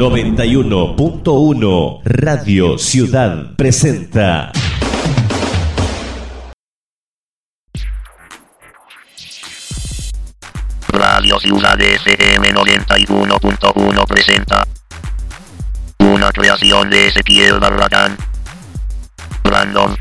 91.1 Radio Ciudad presenta. Radio Ciudad FM 91.1 presenta. Una creación de ese Ezequiel Barragán. Random.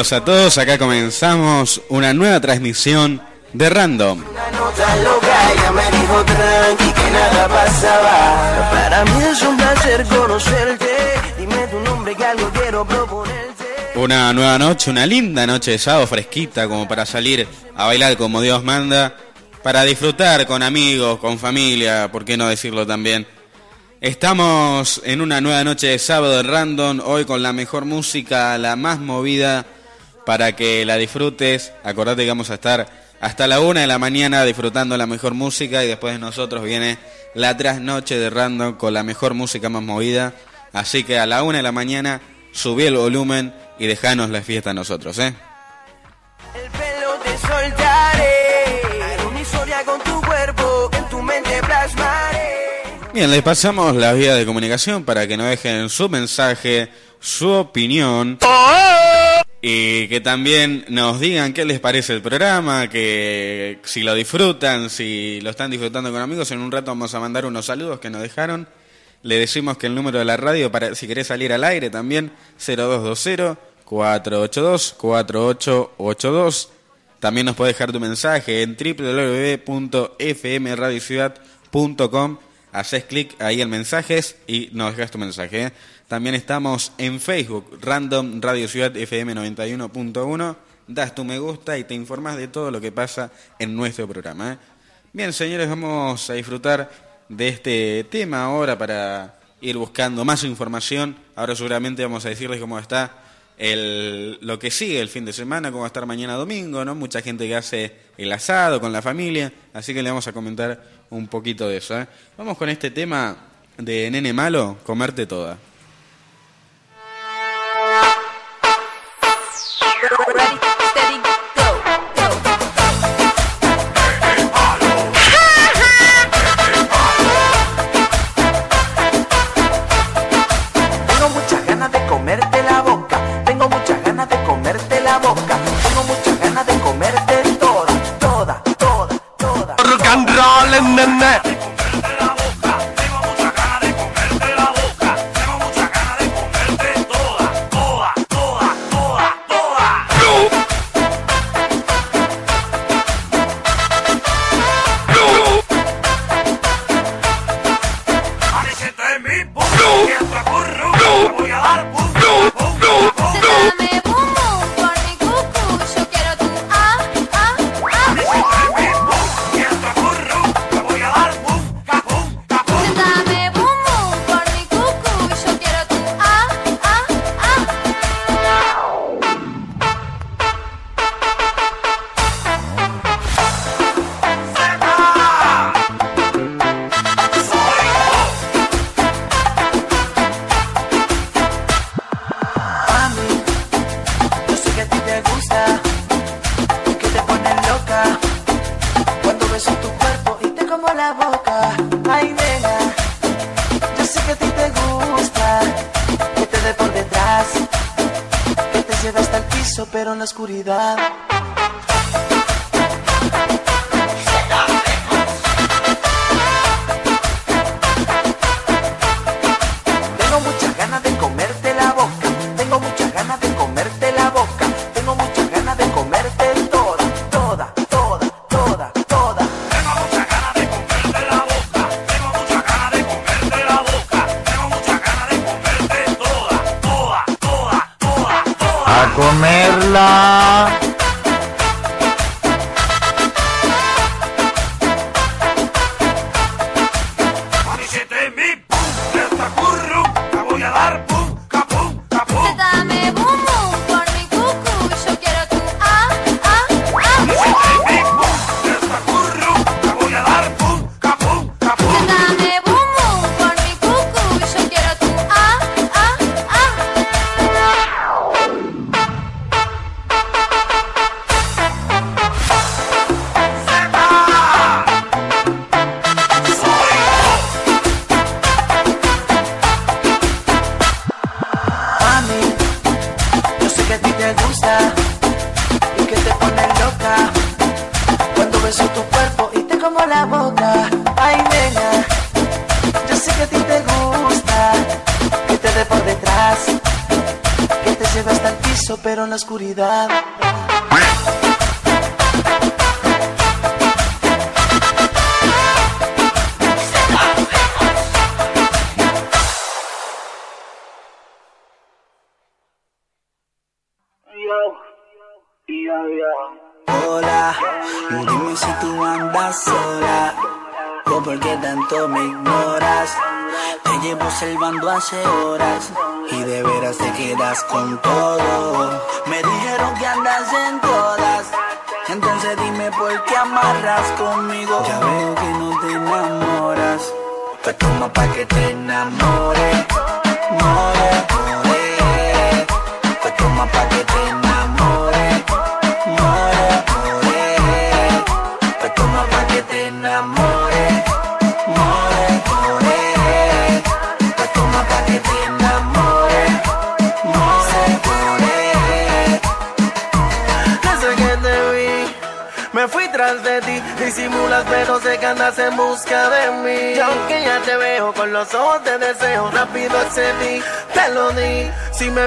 bienvenidos a todos. Acá comenzamos una nueva transmisión de Random. Una nueva noche, una linda noche de sábado fresquita como para salir a bailar como Dios manda, para disfrutar con amigos, con familia, por qué no decirlo también. Estamos en una nueva noche de sábado de Random, hoy con la mejor música, la más movida para que la disfrutes. Acordate que vamos a estar hasta la una de la mañana disfrutando la mejor música y después de nosotros viene la trasnoche de Random con la mejor música más movida. Así que a la una de la mañana subí el volumen y dejanos la fiesta a nosotros, ¿eh? El pelo te soltaré. Una historia con tu cuerpo, en tu mente plasmaré. Bien, les pasamos la vía de comunicación para que nos dejen su mensaje, su opinión. Y que también nos digan qué les parece el programa, que si lo disfrutan, si lo están disfrutando con amigos. En un rato vamos a mandar unos saludos que nos dejaron. Le decimos que el número de la radio, para si querés salir al aire también, 0220-482-4882. También nos puedes dejar tu mensaje en www.fmradiociudad.com. Haces clic ahí en mensajes y nos dejas tu mensaje. ¿eh? También estamos en Facebook, Random Radio Ciudad FM 91.1. Das tu me gusta y te informas de todo lo que pasa en nuestro programa. ¿eh? Bien, señores, vamos a disfrutar de este tema ahora para ir buscando más información. Ahora seguramente vamos a decirles cómo está el, lo que sigue el fin de semana, cómo va a estar mañana domingo, ¿no? Mucha gente que hace el asado con la familia, así que le vamos a comentar un poquito de eso. ¿eh? Vamos con este tema de Nene Malo, comerte toda. Roll, nene.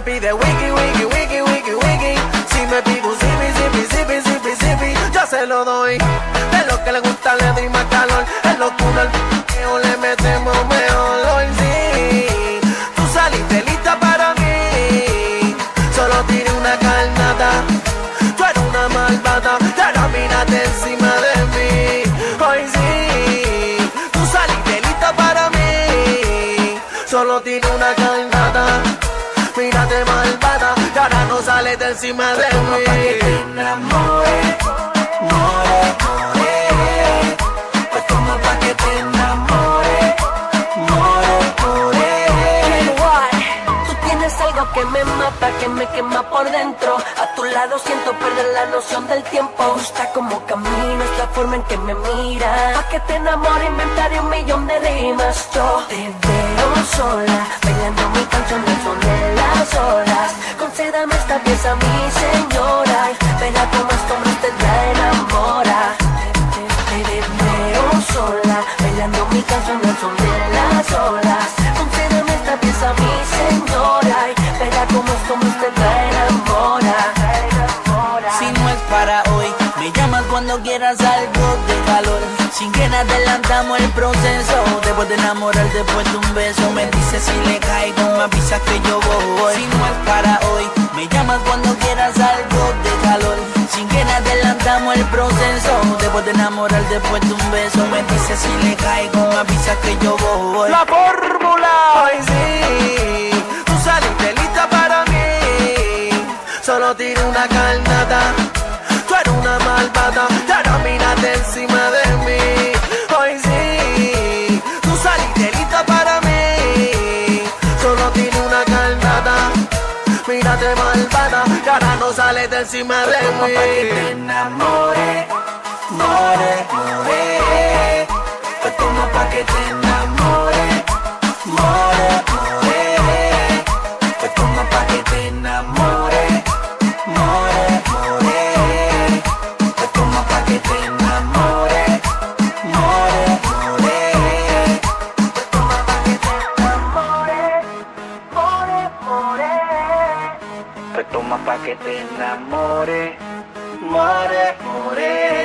Pide wiki, wiki, wiki, wiki, wiki. Si me pide un zipi, zipi, zipi, zipi, zipi, yo se lo doy. De lo que le gusta le doy más calor. En locura al p***eo le metemos mejor. Sí, tú saliste lista para mí. Solo tiré una carnada. Tú eres una malvada, y ahora mírate encima de mí. Hoy sí, tú saliste lista para mí. Solo tiene una carnada. Mírate malvada, y ahora no sales de encima de Pa' que te mí. enamore. More, more. Pues toma pa' que te enamore. More, more. Tú tienes algo que me mata, que me quema por dentro. A tu lado siento perder la noción del tiempo. Me gusta como caminas, la forma en que me miras. Pa' que te enamore, inventaré un millón de rimas. Yo te veo sola, bailando mi canción del son de las olas. Concédame esta pieza, mi señora. Verá cómo este hombre la enamora. Te veo sola, bailando mi canción del son de las olas. Concédame esta pieza, mi señora, y como usted la enamora. Si no es para hoy, me llamas cuando quieras algo de calor. Sin que adelantamos el proceso. Después de enamorar, después de un beso, me dices si le caigo, me avisas que yo voy. Si no es para hoy, me llamas cuando quieras algo de calor. Sin que adelantamos el proceso. Después de enamorar, después de un beso, me dices si le caigo, me avisas que yo voy. La fórmula, hoy sí, saliste lista para mí. Solo tiré una carnada, tú eres una malvada, y ahora mírate encima de mí. Hoy sí, tú saliste lista para mí. Solo tiré una carnada, mírate malvada, y ahora no sales de encima de Toma pa' que te mí. enamore, more, more. Pues toma pa' que te enamore, te enamore, more, more. Pues toma pa' que te enamore, more, more. Pues toma pa' que te enamore, more, more. Pues toma pa' que te enamore, more, more.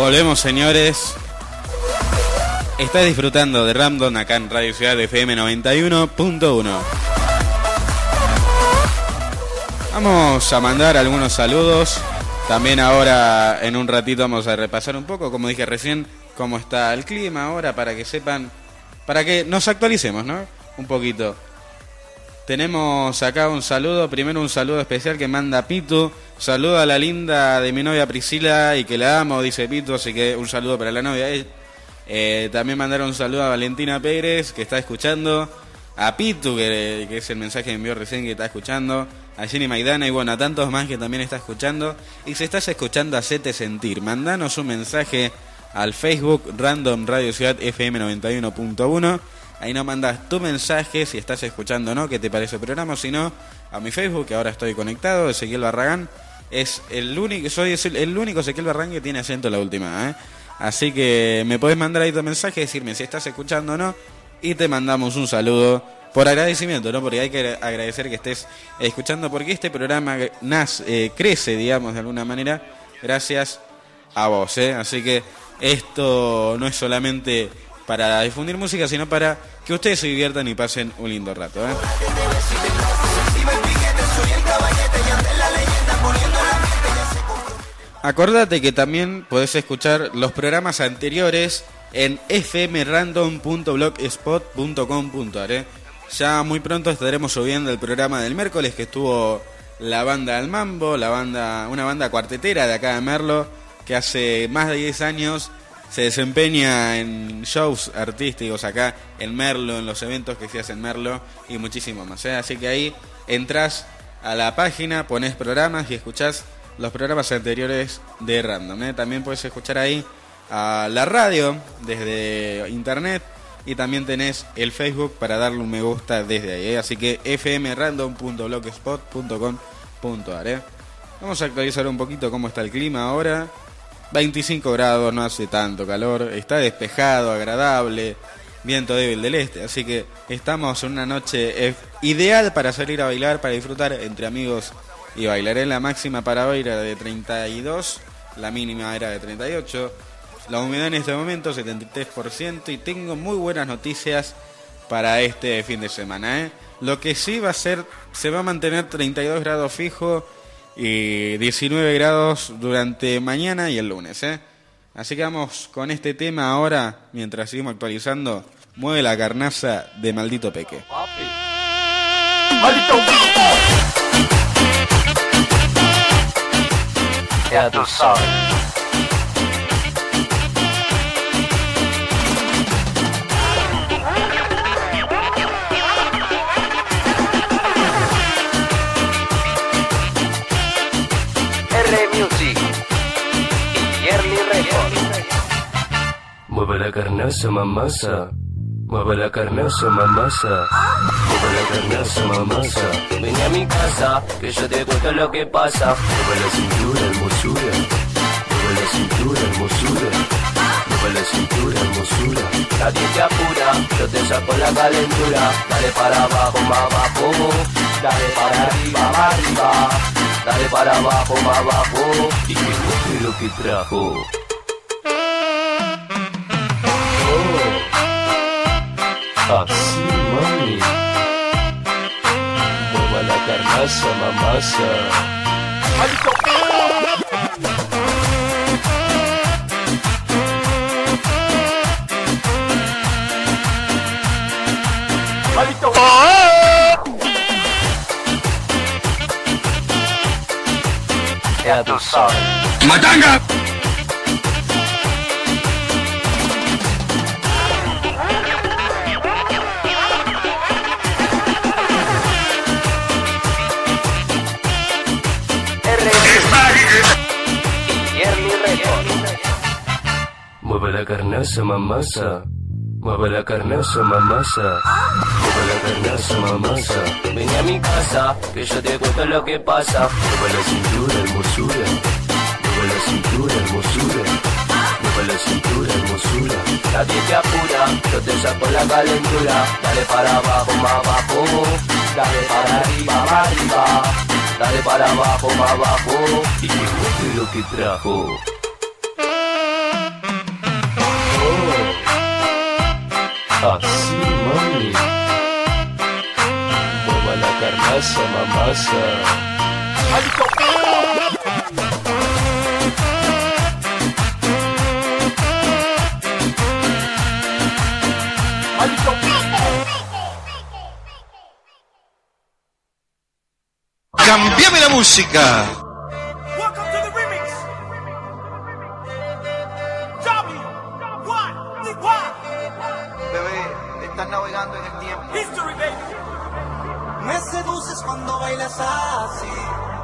Volvemos, señores. Estás disfrutando de Ramdon acá en Radio Ciudad FM 91.1. Vamos a mandar algunos saludos. También ahora en un ratito vamos a repasar un poco, como dije recién, cómo está el clima ahora para que sepan, para que nos actualicemos, ¿no? Un poquito. Tenemos acá un saludo, primero un saludo especial que manda Pitu. Saludo a la linda de mi novia Priscila y que la amo, dice Pitu, así que un saludo para la novia. Eh, también mandaron un saludo a Valentina Pérez, que está escuchando. A Pitu, que, que es el mensaje que envió recién, que está escuchando. A Jenny Maidana y bueno, a tantos más que también está escuchando. Y si estás escuchando, hacete sentir. Mandanos un mensaje al Facebook Random Radio Ciudad FM 91.1. Ahí nos mandas tu mensaje si estás escuchando o no, qué te parece el programa. Si no, a mi Facebook, que ahora estoy conectado, Ezequiel Barragán. Es el único, soy el único Ezequiel Barragán que tiene acento en la última. ¿eh? Así que me podés mandar ahí tu mensaje, decirme si estás escuchando o no. Y te mandamos un saludo por agradecimiento, ¿no? Porque hay que agradecer que estés escuchando, porque este programa nace, eh, crece, digamos, de alguna manera, gracias a vos, ¿eh? Así que esto no es solamente para difundir música, sino para que ustedes se diviertan y pasen un lindo rato. ¿eh? Acordate que también podés escuchar los programas anteriores en fmrandom.blogspot.com.ar. ¿eh? Ya muy pronto estaremos subiendo el programa del miércoles que estuvo la banda del Mambo, la banda, una banda cuartetera de acá de Merlo, que hace más de 10 años se desempeña en shows artísticos acá en Merlo, en los eventos que se hacen en Merlo y muchísimo más. ¿eh? Así que ahí entras a la página, pones programas y escuchás los programas anteriores de Random. ¿eh? También puedes escuchar ahí a la radio desde internet y también tenés el Facebook para darle un me gusta desde ahí. ¿eh? Así que fmrandom.blogspot.com.ar. ¿eh? Vamos a actualizar un poquito cómo está el clima ahora. 25 grados, no hace tanto calor, está despejado, agradable, viento débil del este, así que estamos en una noche eh, ideal para salir a bailar, para disfrutar entre amigos y bailar. En la máxima para hoy era de 32, la mínima era de 38, la humedad en este momento 73% y tengo muy buenas noticias para este fin de semana. ¿eh? Lo que sí va a ser, se va a mantener 32 grados fijo y 19 grados durante mañana y el lunes. ¿eh? Así que vamos con este tema ahora, mientras seguimos actualizando. Mueve la carnaza de Maldito Peque. ¡Maldito Ya tú sabes. Mueve la carnaza, mamasa. Mueve la carnaza, mamasa. Mueve la carnaza, mamasa. Ven a mi casa, que yo te cuento lo que pasa. Mueve la cintura, hermosura. Mueve la cintura, hermosura. Mueve la cintura, hermosura. Nadie te apura, yo te saco la calentura. Dale para abajo, más abajo. Dale para arriba, arriba. Dale para abajo, más abajo. Y que lo que trajo. Así, mami. Mueva la carnaza, mamasa. ¡Maldito! Ya tú sabes. ¡Matanga! Mueve la carnaza, mamasa. Mueve la carnaza, mamasa. Mueve la carnaza, mamasa. Ven a mi casa, que yo te cuento lo que pasa. Mueve la cintura, hermosura. Mueve la cintura, hermosura. Mueve la cintura, hermosura. Nadie te apura, yo te saco la calentura. Dale para abajo, más abajo. Dale para arriba, más arriba. Dale para abajo, más abajo. Y que lo que trajo. Así, mami. Mueva la carnaza, mamasa. ¡Cambiame la música!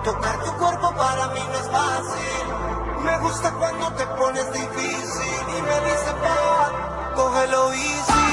Tocar tu cuerpo para mí no es fácil. Me gusta cuando te pones difícil y me dice, pa, cógelo easy.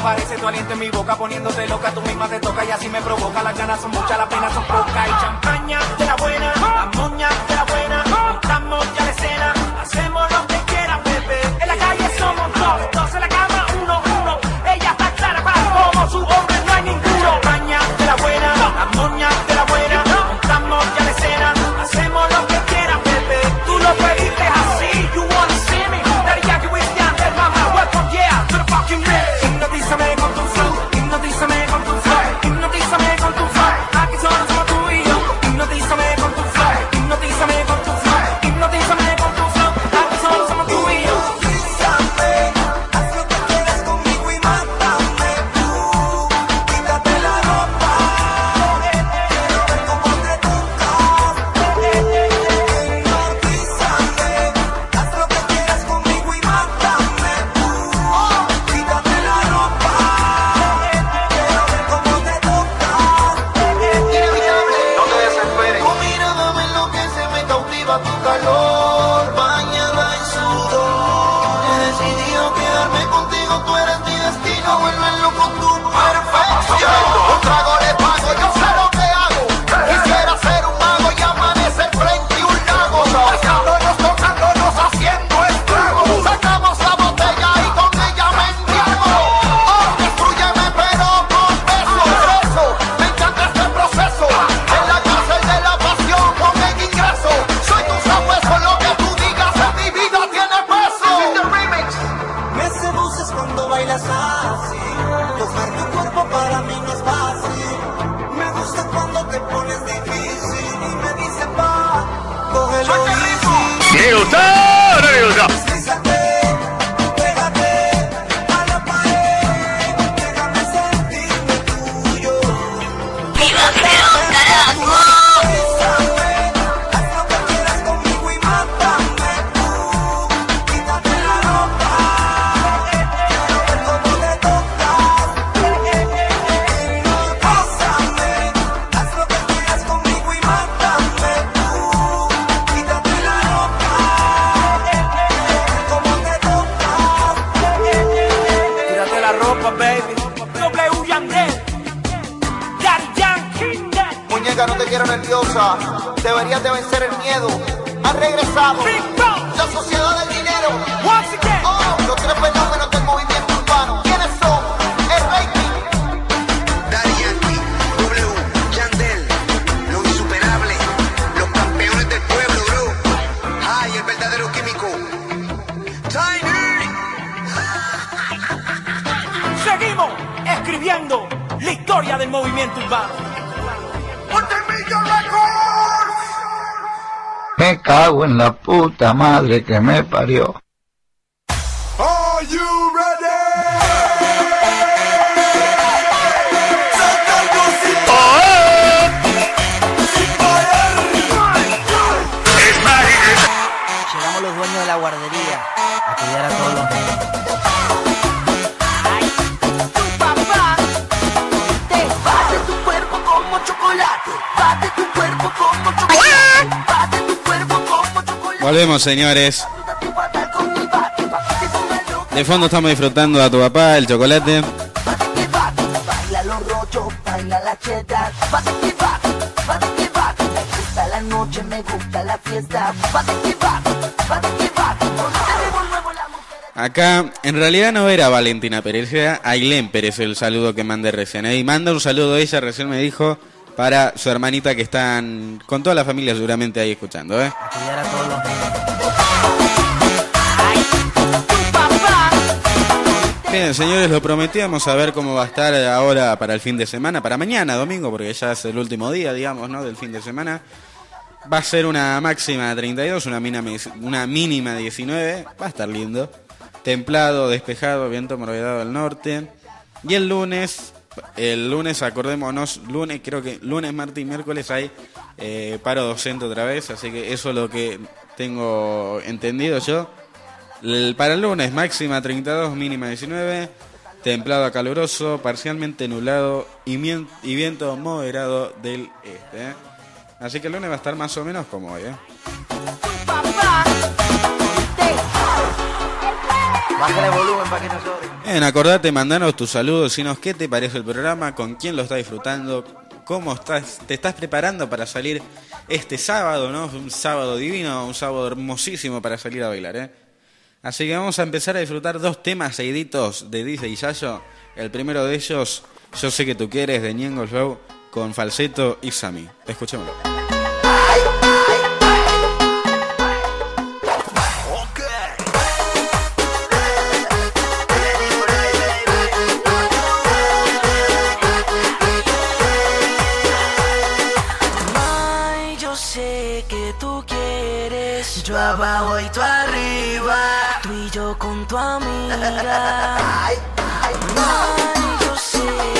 aparece tu aliento en mi boca poniéndote loca, tú misma te toca y así me provoca. Las ganas son muchas, las penas son pocas. Y champaña de la buena, la moña perdido, tú eres mi destino, vuelve loco tú madre que me parió. Volvemos, señores. De fondo estamos disfrutando a tu papá, el chocolate. Acá, en realidad no era Valentina Pérez, era Ailén Pérez el saludo que mandé recién. Y manda un saludo ella, recién me dijo, para su hermanita que están con toda la familia seguramente ahí escuchando. ¿eh? A todos los Bien, señores, lo prometíamos a ver cómo va a estar ahora para el fin de semana, para mañana, domingo, porque ya es el último día, digamos, ¿no? Del fin de semana. Va a ser una máxima de 32, una mínima, una mínima de 19. Va a estar lindo. Templado, despejado, viento morovedado del norte. Y el lunes, el lunes, acordémonos, lunes, creo que lunes, martes y miércoles hay eh, paro docente otra vez, así que eso es lo que tengo entendido yo. Para el lunes, máxima 32, mínima 19, templado a caluroso, parcialmente nublado y, y viento moderado del este. ¿eh? Así que el lunes va a estar más o menos como hoy. ¿eh? Bájale. Bien, acordate, mandanos tus saludos, dinos qué te parece el programa, con quién lo estás disfrutando, cómo estás, te estás preparando para salir este sábado, ¿no? Un sábado divino, un sábado hermosísimo para salir a bailar, ¿eh? Así que vamos a empezar a disfrutar dos temas seguiditos de Dice y. El primero de ellos, Yo sé que tú quieres, de Ñengo Flow, con Falseto y Sami. Escuchémoslo. Abajo y tú arriba. Tú y yo con tu amiga. Ay, yo sé. que tú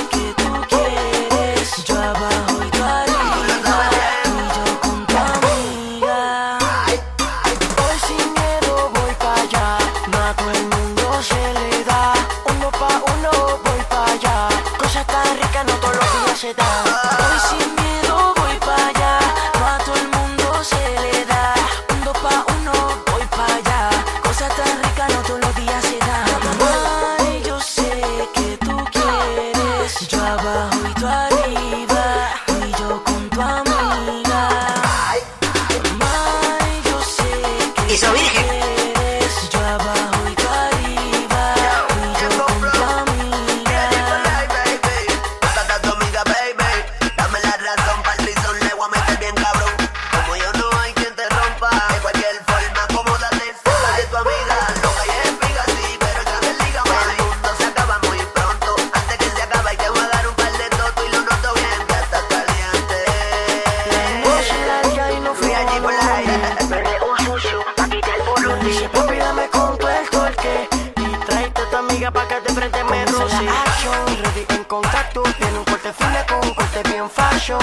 tráete a tu amiga pa' que te frente me roce. Action, ready en contacto Tiene un corte fino con un corte bien fashion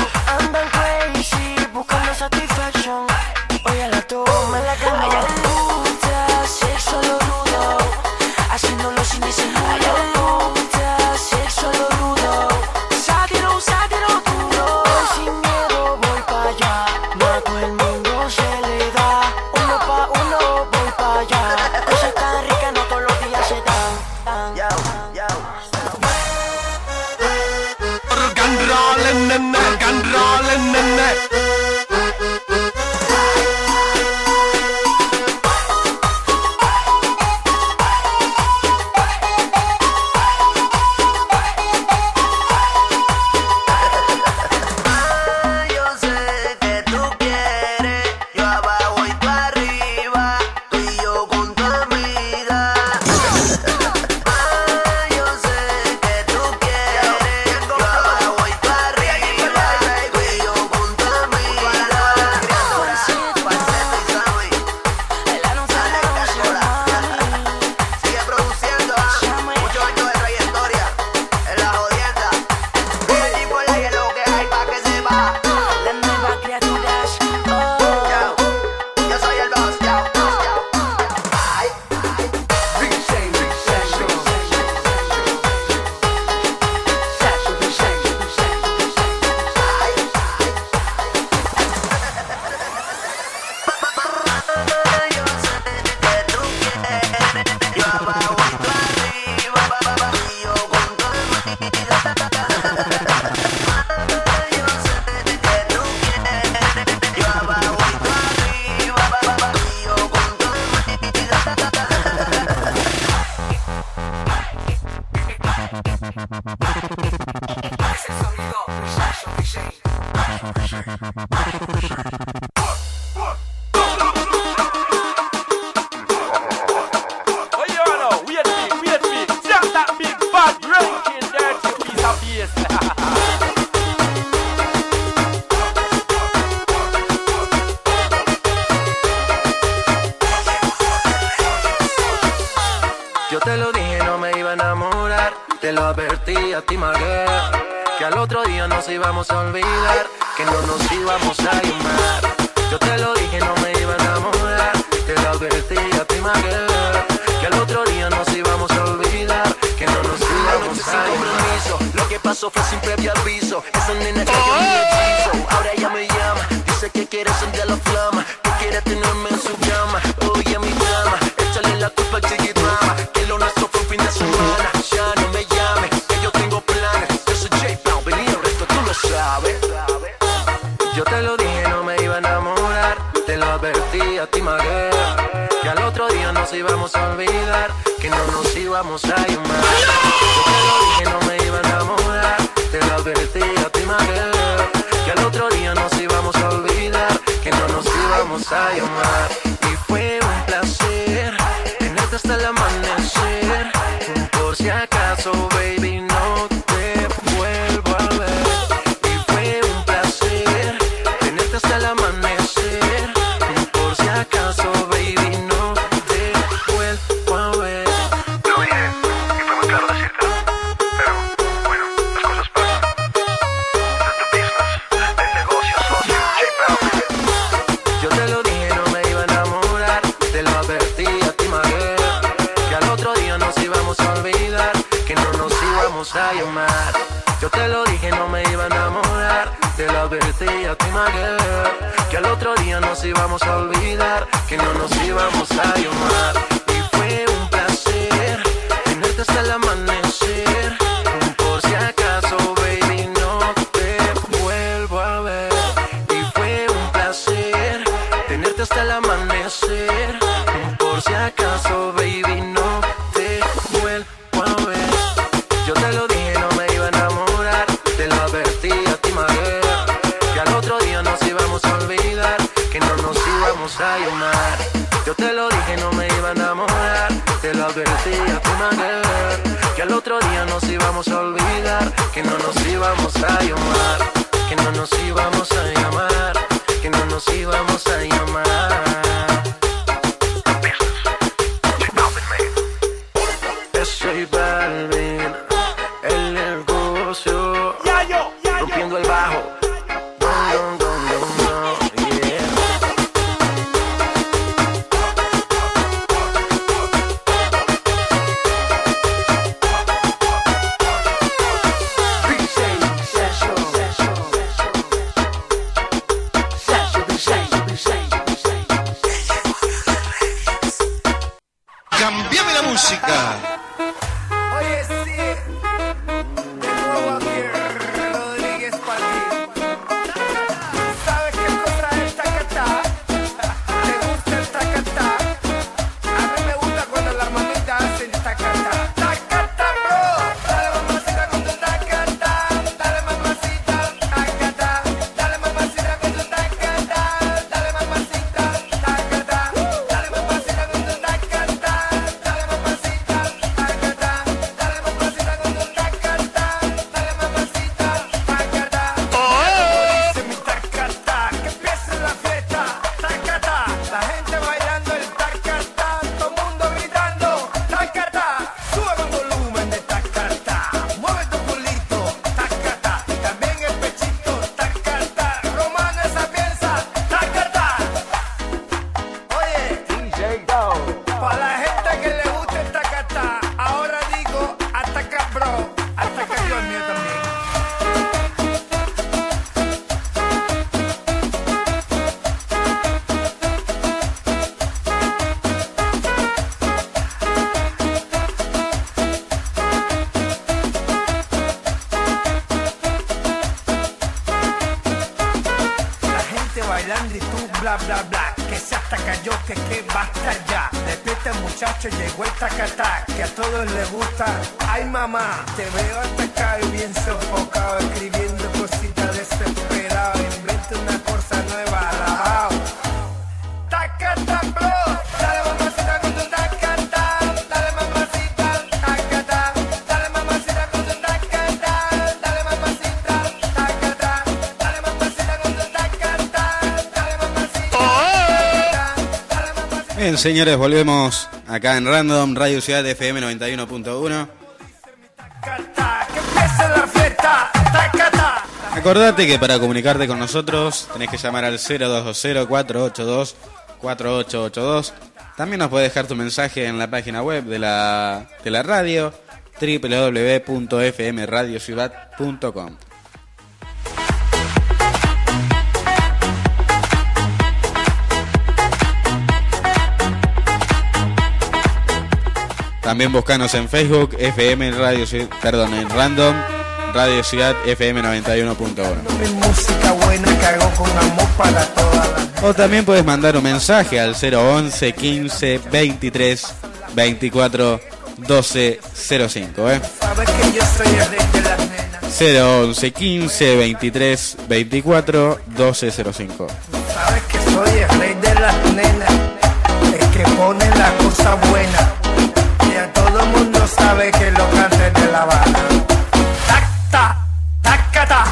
Señores, volvemos acá en Random, Radio Ciudad FM 91.1. Que empiece la fiesta. Tacata. Acordate que para comunicarte con nosotros tenés que llamar al 0220-482-4882. También nos puedes dejar tu mensaje en la página web de la, de la radio www.fmradiociudad.com. También buscanos en Facebook, FM Radio Ciudad, perdón, en Random, Radio Ciudad FM 91.1. Mi música buena que hago con amor para todas las O también puedes mandar un mensaje al 011 15 23 24 12 05, ¿eh? Sabes que yo soy el rey de las nenas. 011 15 23 24 12 05. Sabes que soy el rey de las nenas. El que pone la cosa buena. Sabe que lo cante de la tacata.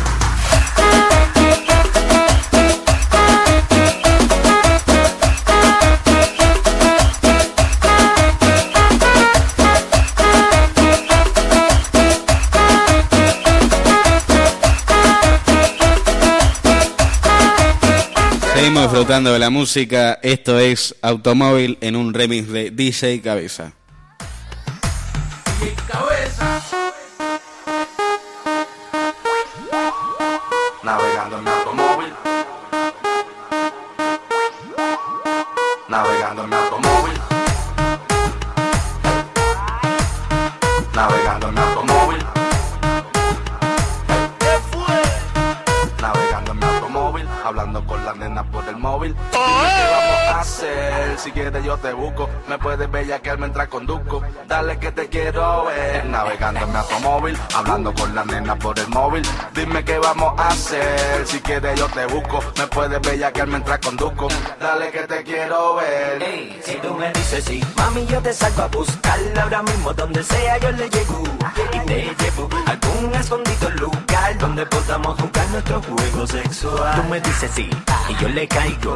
Seguimos disfrutando de la música. Esto es Automóvil en un remix de DJ Cabeza. Hablando con la nena por el móvil. Dime qué vamos a hacer. Si quieres yo te busco. Me puedes bellaquear mientras conduzco. Dale que te quiero ver. Si tú me dices sí, mami yo te salgo a buscarla ahora mismo donde sea yo le llego y te llevo a algún escondido lugar donde podamos jugar nuestro juego sexual. Tú me dices sí y yo le caigo.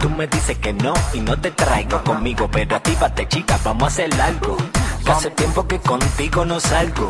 Tú me dices que no y no te traigo conmigo, pero actívate chica, vamos a hacer algo. Que hace tiempo que contigo no salgo.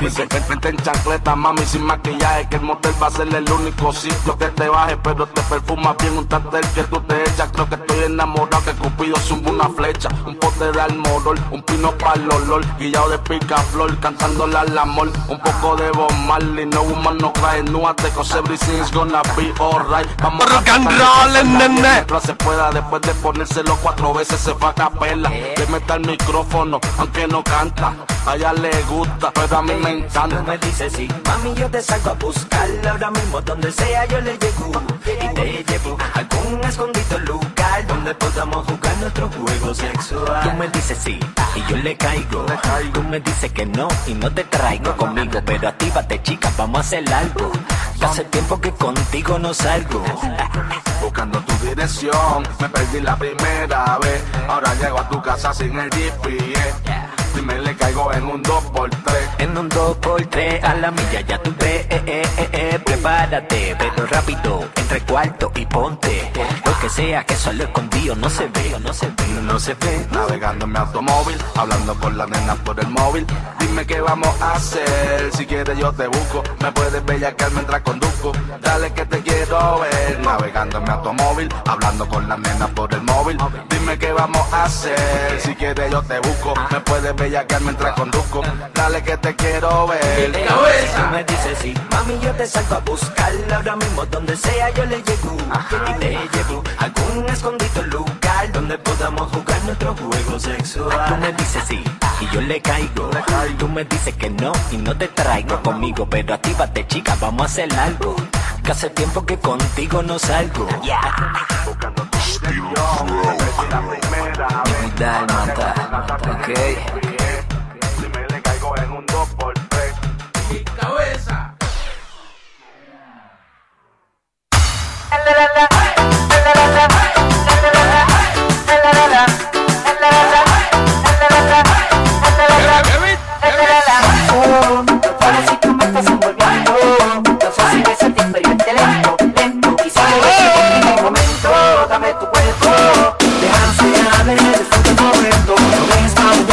Dice que en chancleta, mami, sin maquillaje Que el motel va a ser el único sitio que te baje Pero te perfumas bien un tantel que tú te echas Creo que estoy enamorado, que Cupido zumba una flecha Un pote de almorol, un pino para el olor Guillao de picaflor, cantándole al amor Un poco de Bob Marley, no woman no cry No te cause everything's gonna be alright Vamos Rock and a roll, cantar nene. Mientras se pueda, después de ponérselo cuatro veces se va a capela Le meta el micrófono, aunque no canta A ella le gusta, pero a mí me Tú encanta me dices sí, mami yo te salgo a buscarla ahora mismo donde sea yo le llego y te llevo a algún escondido lugar donde podamos jugar nuestro juego sexual. Tú me dices sí y yo le caigo. Tú me dices que no y no te traigo conmigo, pero actívate chica, vamos a hacer algo. Hace tiempo que contigo no salgo. Buscando tu dirección, me perdí la primera vez Ahora llego a tu casa sin el GPS Dime le caigo en un 2x3 En un 2x3 a la milla ya tú ves, eh, eh, eh, eh, prepárate, pero rápido, entre cuarto y ponte. Lo que sea que solo escondido no se ve, no se ve, no se ve. Navegando en mi automóvil, hablando con la nena por el móvil. Dime qué vamos a hacer, si quieres yo te busco. Me puedes bellaquear mientras conduzco. Dale que te quiero ver. Navegando en mi automóvil, hablando con la nena por el móvil. Dime qué vamos a hacer, si quieres yo te busco. Me puedes bellaquear mientras conduzco. Dale que te quiero ver. Tú me dices sí, mami yo te salgo a buscarla ahora mismo donde sea yo le llego. Y te llevo a algún escondido lugar donde podamos jugar nuestro juego sexual. Tú me dices sí. Y yo le caigo. Tú me dices que no y no te traigo conmigo, pero actívate chica, vamos a hacer algo. Que hace tiempo que contigo no salgo. Ok. Dime le caigo en un 2x3 cabeza. Ahora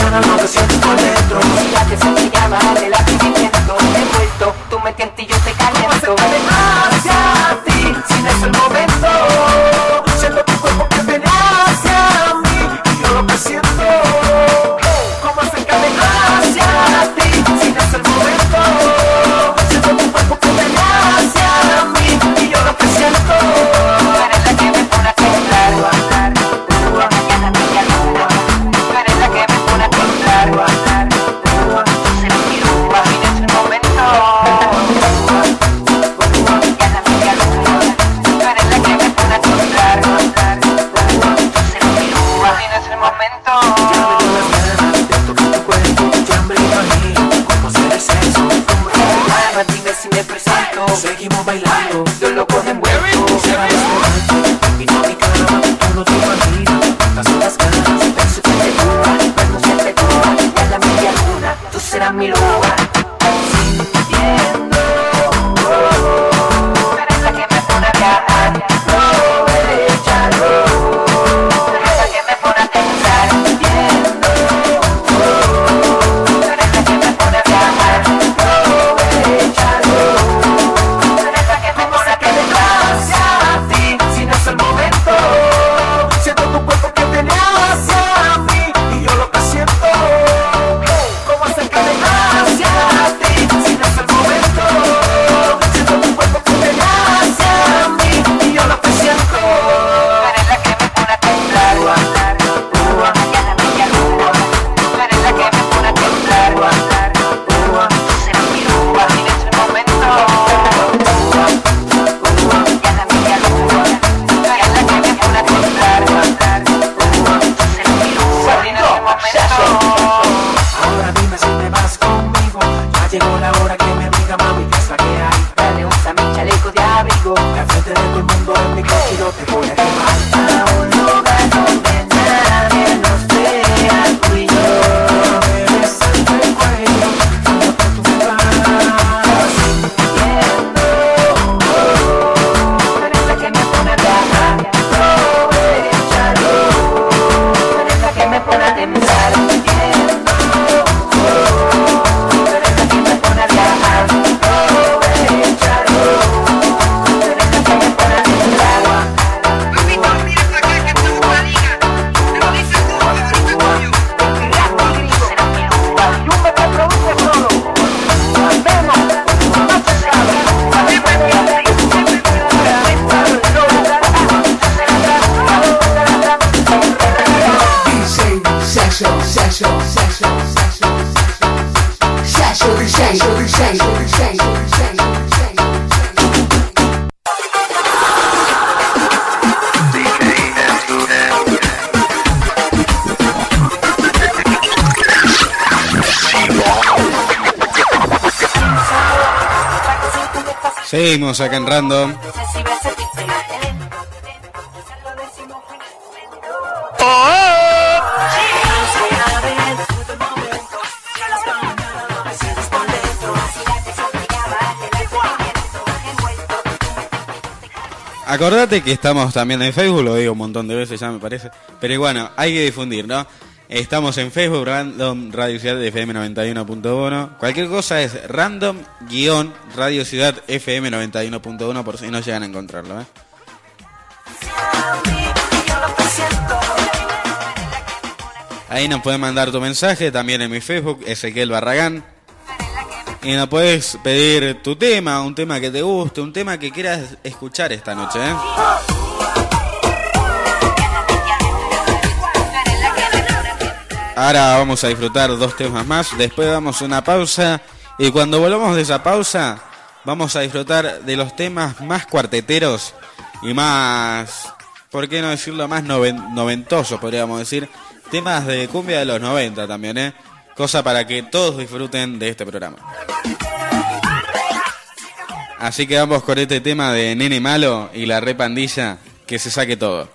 persona lo que siento por dentro. La que se me llama, de la que siento, envuelto, tú me tientas y yo te caliento. ¿Cómo acercarme hacia ti, si no es el momento? Acá en Random. Acordate que estamos también en Facebook, lo digo un montón de veces ya me parece. Pero bueno, hay que difundir, ¿no? Estamos en Facebook, Random Radio Ciudad FM 91.1. Cualquier cosa es random guion Radio Ciudad FM 91.1 por si no llegan a encontrarlo, ¿eh? Ahí nos pueden mandar tu mensaje, también en mi Facebook, Ezequiel Barragán. Y nos puedes pedir tu tema, un tema que te guste, un tema que quieras escuchar esta noche, ¿eh? Ahora vamos a disfrutar dos temas más, después damos una pausa y cuando volvamos de esa pausa vamos a disfrutar de los temas más cuarteteros y más, ¿por qué no decirlo? Más noven- noventosos, podríamos decir. Temas de cumbia de los 90 también, ¿eh? Cosa para que todos disfruten de este programa. Así que vamos con este tema de Nene Malo y la repandilla, que se saque todo.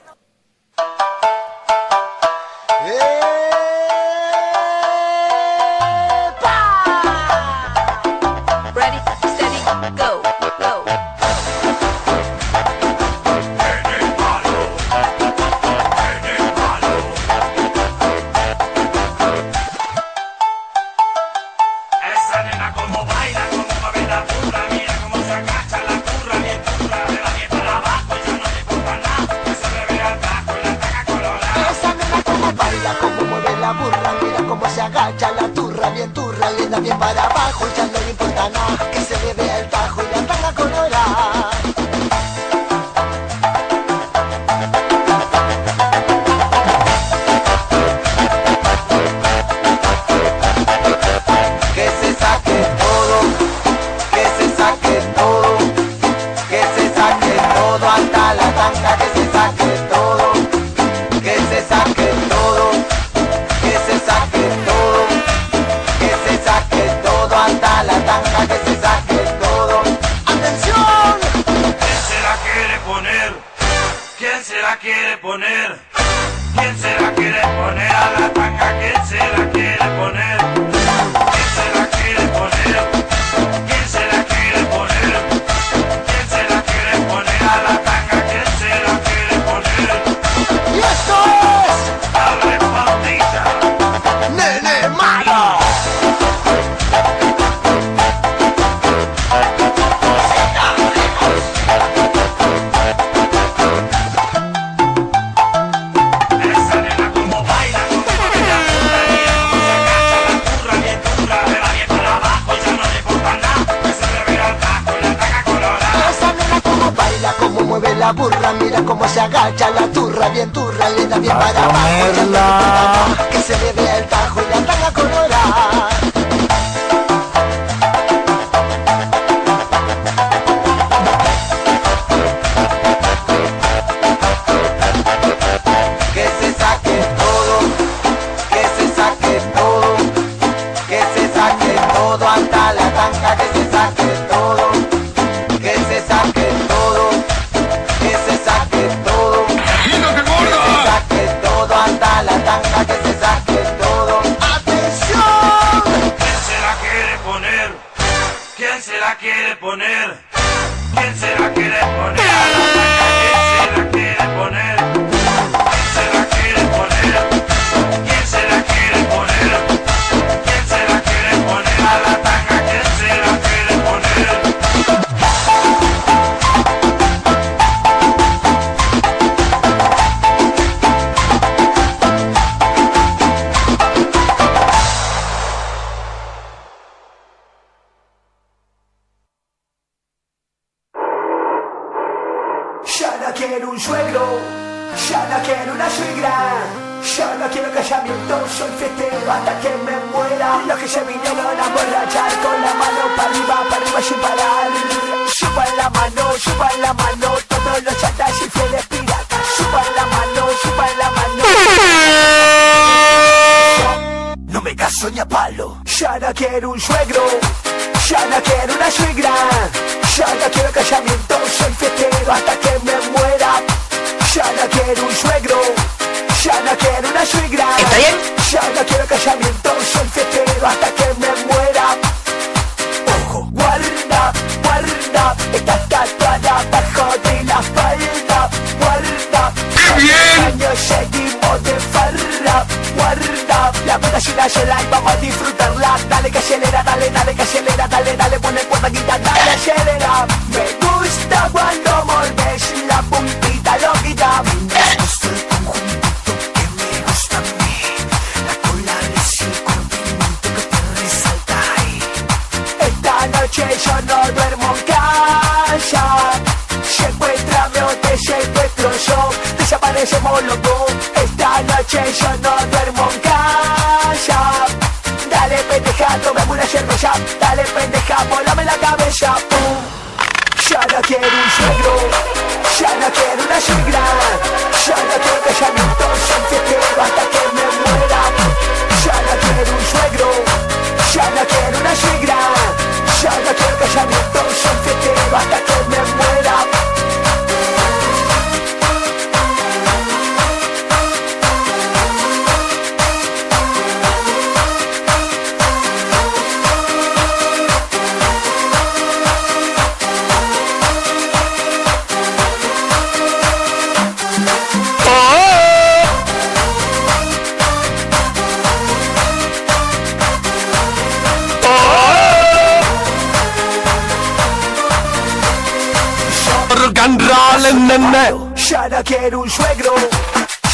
rock and roll. Ya no quiero un suegro,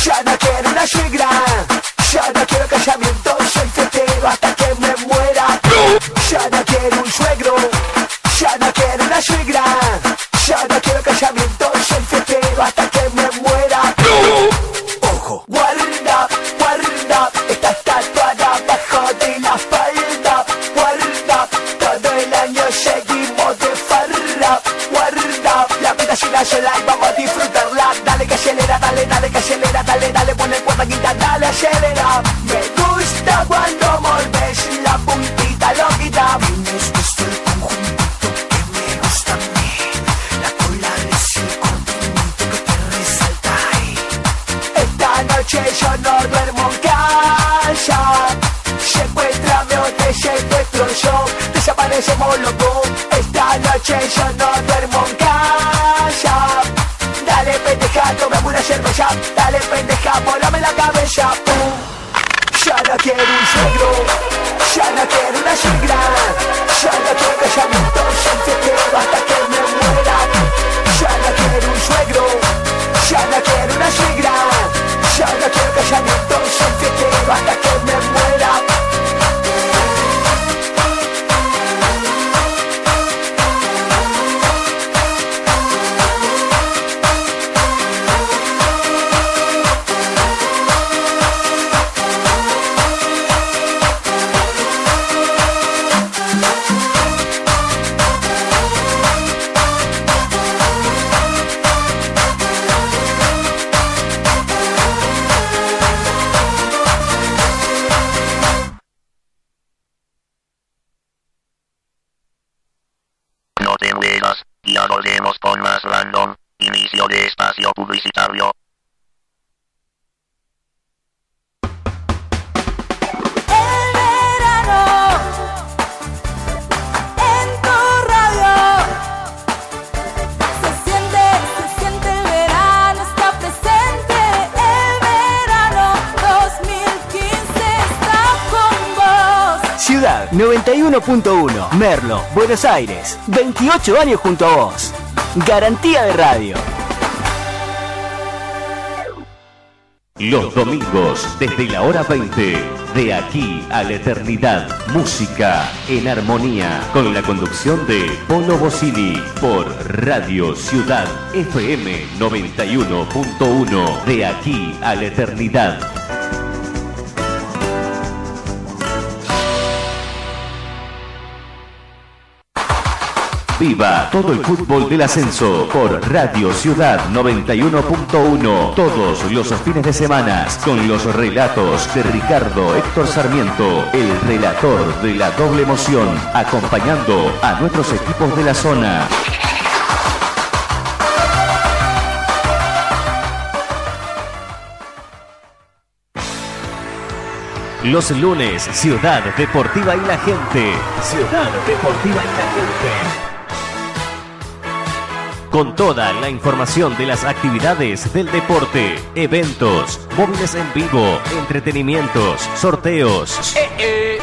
ya no quiero una suegra, ya no quiero casamiento, soy fetero hasta que me muera. Ya no quiero un suegro, ya no quiero una suegra, ya no quiero casamiento. Buenos Aires. 28 años junto a vos. Garantía de radio. Los domingos, desde la hora 20, de aquí a la eternidad, música en armonía, con la conducción de Polo Bocini por Radio Ciudad FM 91.1, de aquí a la eternidad. Viva todo el fútbol del ascenso por Radio Ciudad 91.1 todos los fines de semana con los relatos de Ricardo Héctor Sarmiento, el relator de la doble emoción, acompañando a nuestros equipos de la zona. Los lunes, Ciudad Deportiva y la gente. Ciudad Deportiva y la gente. Con toda la información de las actividades del deporte, eventos, móviles en vivo, entretenimientos, sorteos.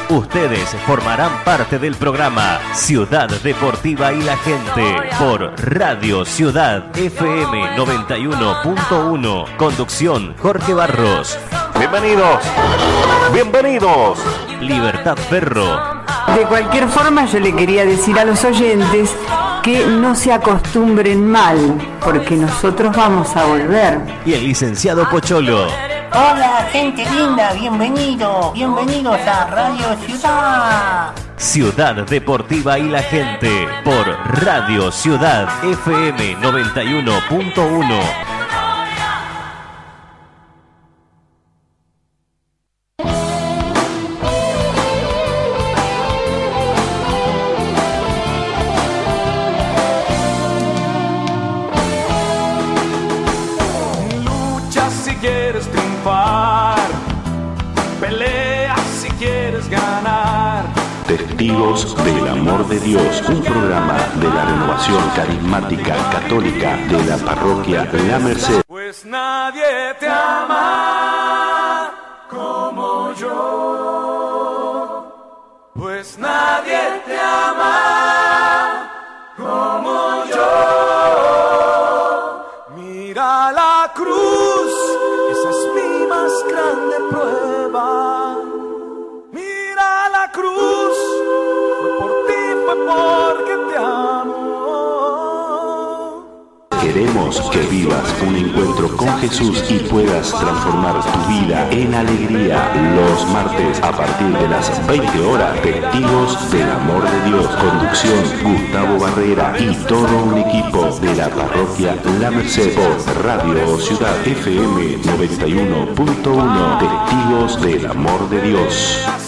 Ustedes formarán parte del programa Ciudad Deportiva y la gente por Radio Ciudad FM 91.1. Conducción Jorge Barros. Bienvenidos. Bienvenidos. Libertad Ferro. De cualquier forma, yo le quería decir a los oyentes que no se acostumbren mal, porque nosotros vamos a volver. Y el licenciado Pocholo. Hola, gente linda, bienvenido, bienvenidos a Radio Ciudad. Ciudad Deportiva y la gente por Radio Ciudad FM 91.1. carismática católica de la parroquia La Merced. Transformar tu vida en alegría los martes a partir de las 20 horas. Testigos del amor de Dios. Conducción Gustavo Barrera y todo un equipo de la parroquia La Merced por Radio Ciudad FM 91.1. Testigos del amor de Dios.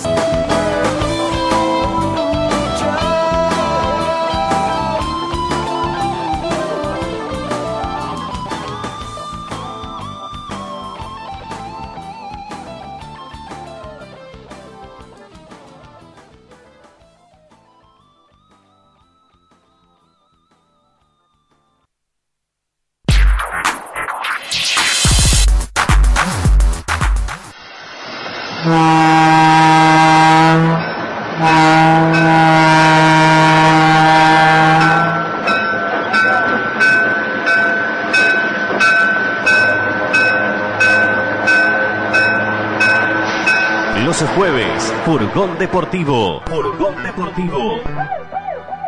Deportivo. Furgón Deportivo.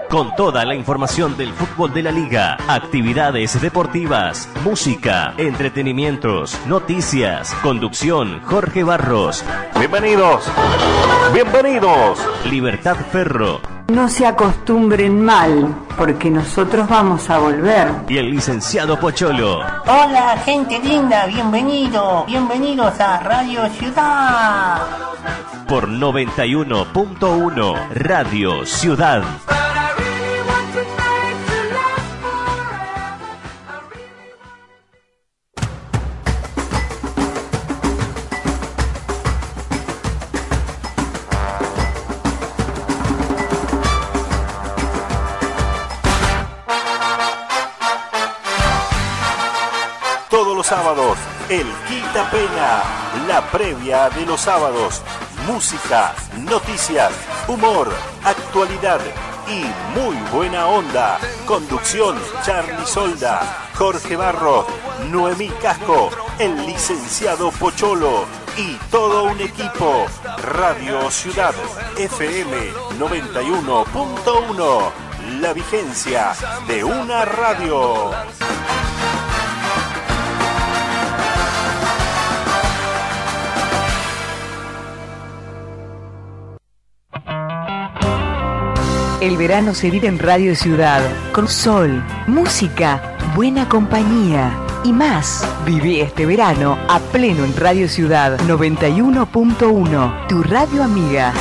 Con toda la información del fútbol de la liga, actividades deportivas, música, entretenimientos, noticias, conducción, Jorge Barros. Bienvenidos, bienvenidos. Libertad Ferro No se acostumbren mal, porque nosotros vamos a volver. y el licenciado Pocholo. Hola, gente linda, bienvenido, bienvenidos a Radio Ciudad. Por 91.1 Radio Ciudad. Todos los sábados, el Quita Pena, la previa de los sábados. Música, noticias, humor, actualidad y muy buena onda. Conducción, Charlie Solda, Jorge Barro, Noemí Casco, el licenciado Pocholo y todo un equipo. Radio Ciudad, FM 91.1. La vigencia de una radio. El verano se vive en Radio Ciudad, con sol, música, buena compañía y más. Viví este verano a pleno en Radio Ciudad 91.1, tu radio amiga.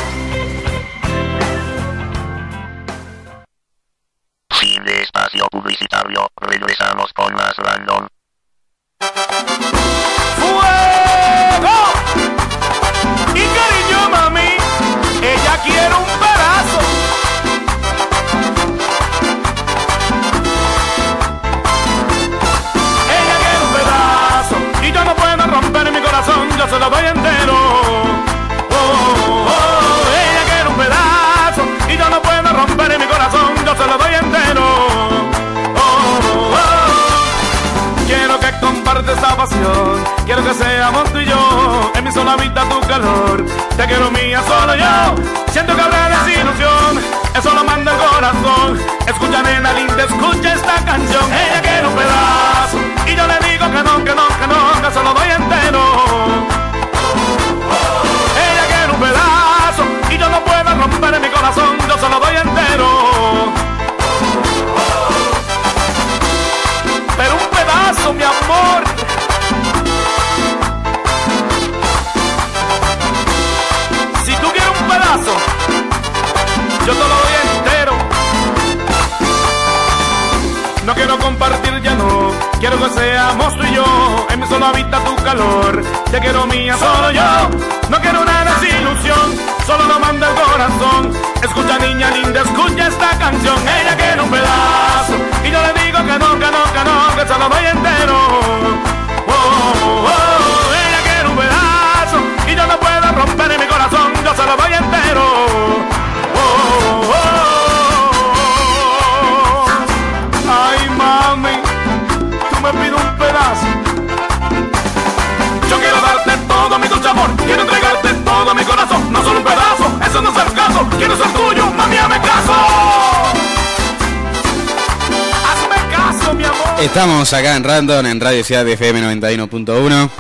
Estamos acá en Random, en Radio Ciudad de FM 91.1.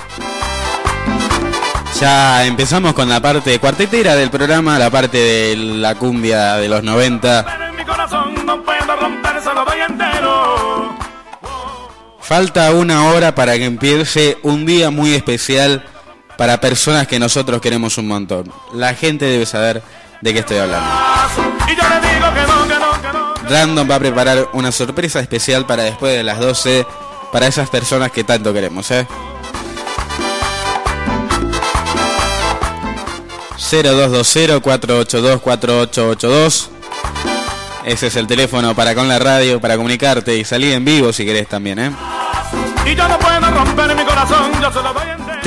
Ya empezamos con la parte cuartetera del programa, la parte de la cumbia de los 90. En mi corazón no puedo romper, se lo doy entero. Falta una hora para que empiece un día muy especial para personas que nosotros queremos un montón. La gente debe saber de qué estoy hablando. Random va a preparar una sorpresa especial para después de las 12 para esas personas que tanto queremos, ¿eh? 0220-482-4882 Ese es el teléfono para con la radio, para comunicarte y salir en vivo si querés también, ¿eh? Y yo no puedo romper mi corazón, yo se lo doy entero.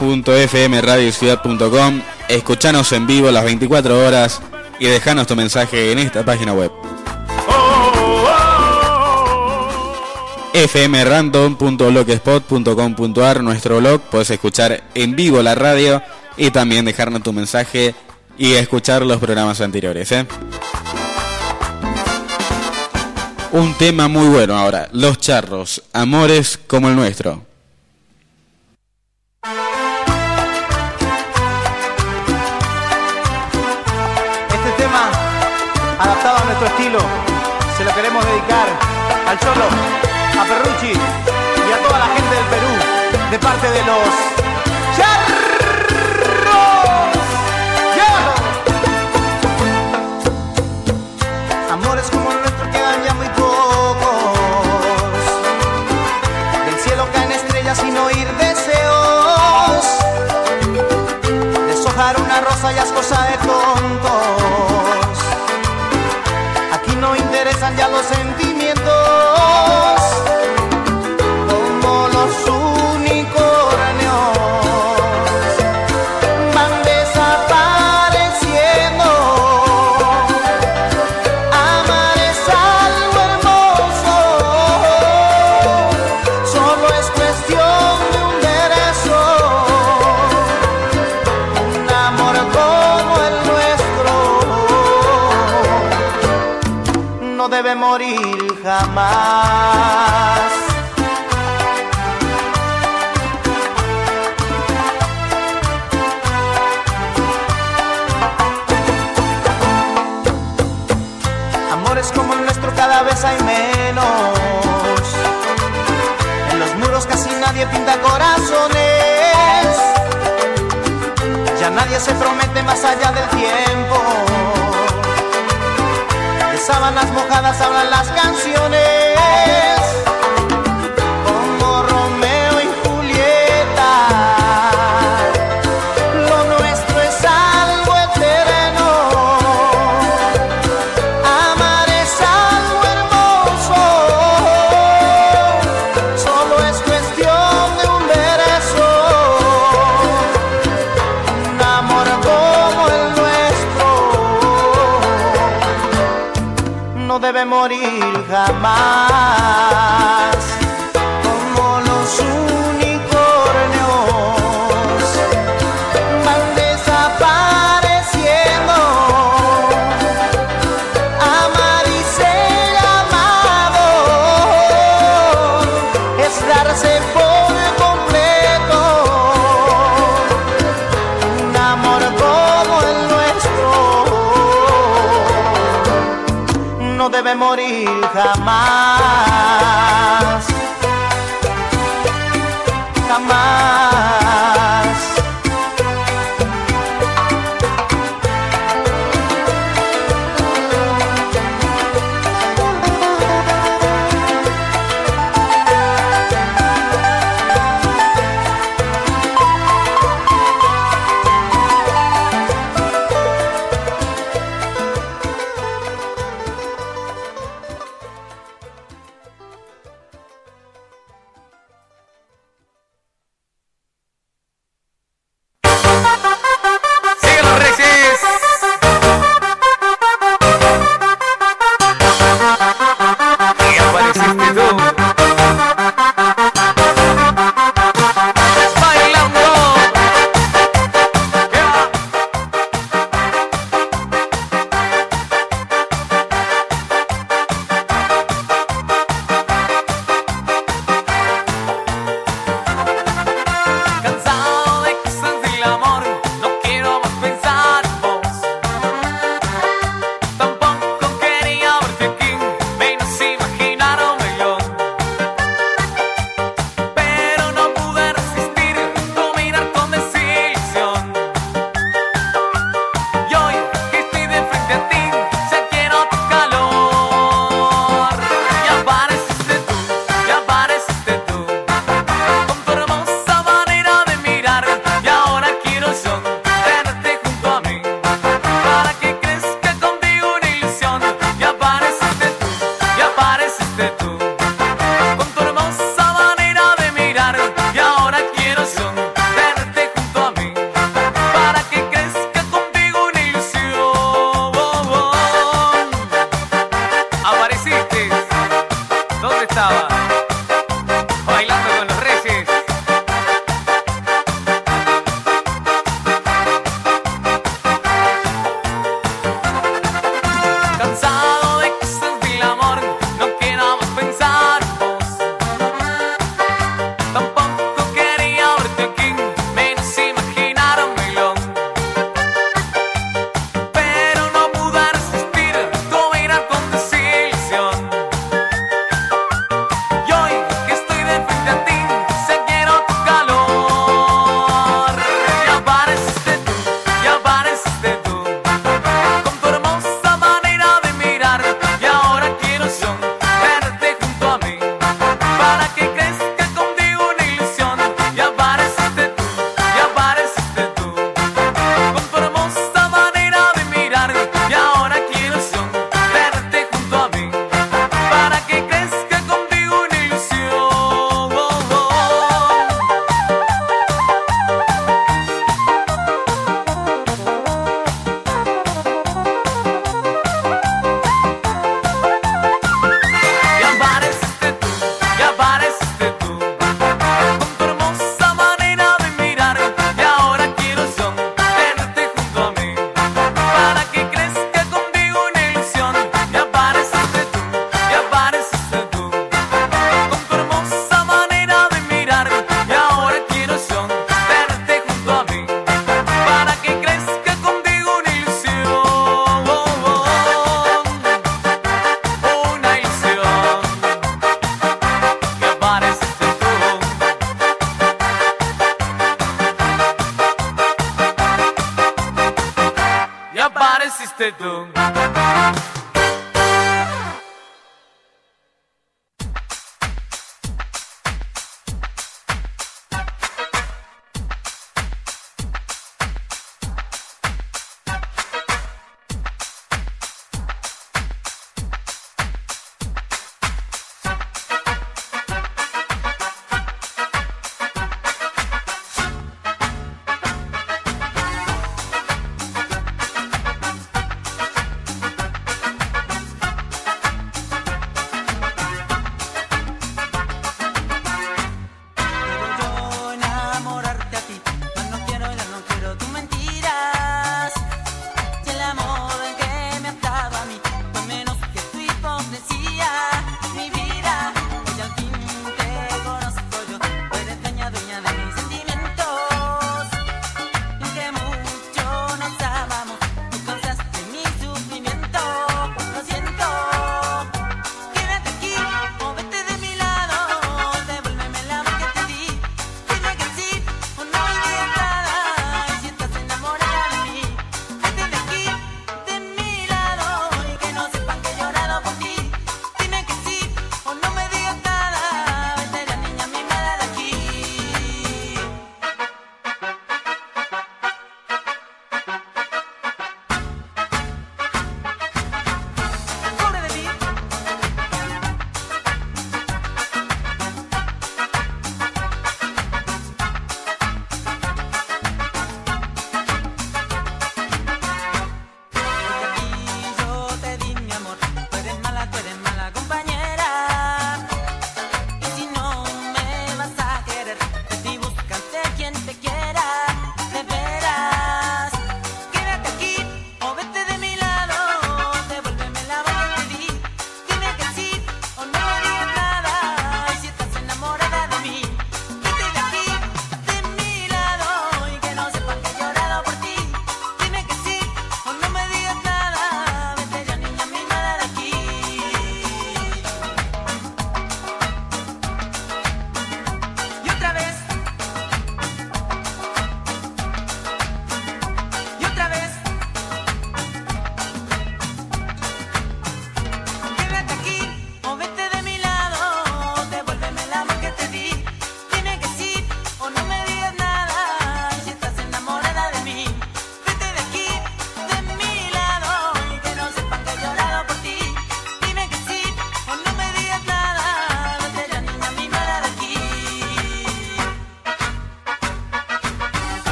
www.fmradiociudad.com Escuchanos en vivo las 24 horas y dejanos tu mensaje en esta página web. fmrandom.blogspot.com.ar Nuestro blog, puedes escuchar en vivo la radio y también dejarnos tu mensaje y escuchar los programas anteriores. ¿eh? Un tema muy bueno ahora, Los Charros, Amores como el nuestro. Este tema, adaptado a nuestro estilo, se lo queremos dedicar al Cholo, a Perrucci y a toda la gente del Perú, de parte de los Charros. ¡Ya! Amores como el nuestro quedan ya muy pocos. Del cielo caen estrellas sin oír deseos. Deshojar una rosa ya es cosa de tontos. Aquí no interesan ya los sentimientos. Se promete más allá del tiempo. De sábanas mojadas hablan las canciones.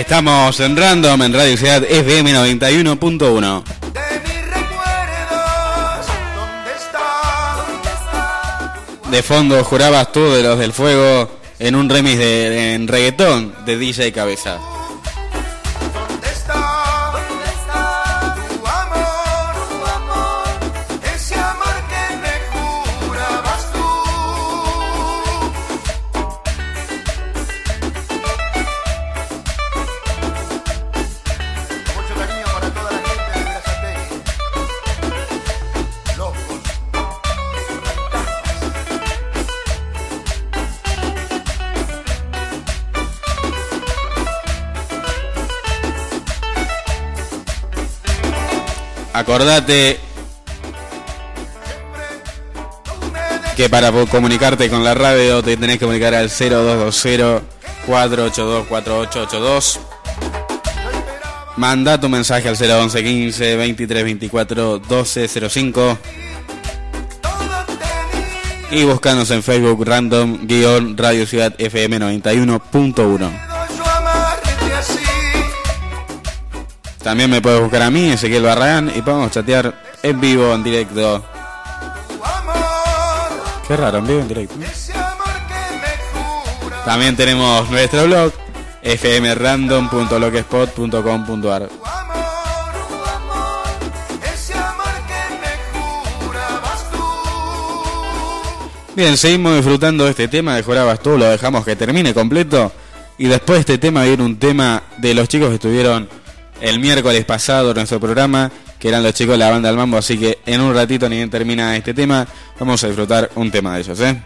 Estamos en Random en Radio Ciudad FM 91.1. De fondo jurabas tú de los del fuego en un remix de en reggaetón de DJ Cabeza. Acordate que para comunicarte con la radio te tenés que comunicar al 0220 482 4882. Manda tu mensaje al 011 15 23 24 12 05. Y buscanos en Facebook random guion Radio Ciudad FM 91.1. También me puedes buscar a mí, Ezequiel Barragán, y podemos chatear en vivo, en directo. Qué raro, en vivo, en directo. También tenemos nuestro blog, fmrandom.blogspot.com.ar. Bien, seguimos disfrutando de este tema de Jorabas tú, lo dejamos que termine completo. Y después de este tema viene un tema de los chicos que estuvieron el miércoles pasado nuestro programa, que eran los chicos de la banda del mambo, así que en un ratito ni bien termina este tema, vamos a disfrutar un tema de ellos, ¿eh?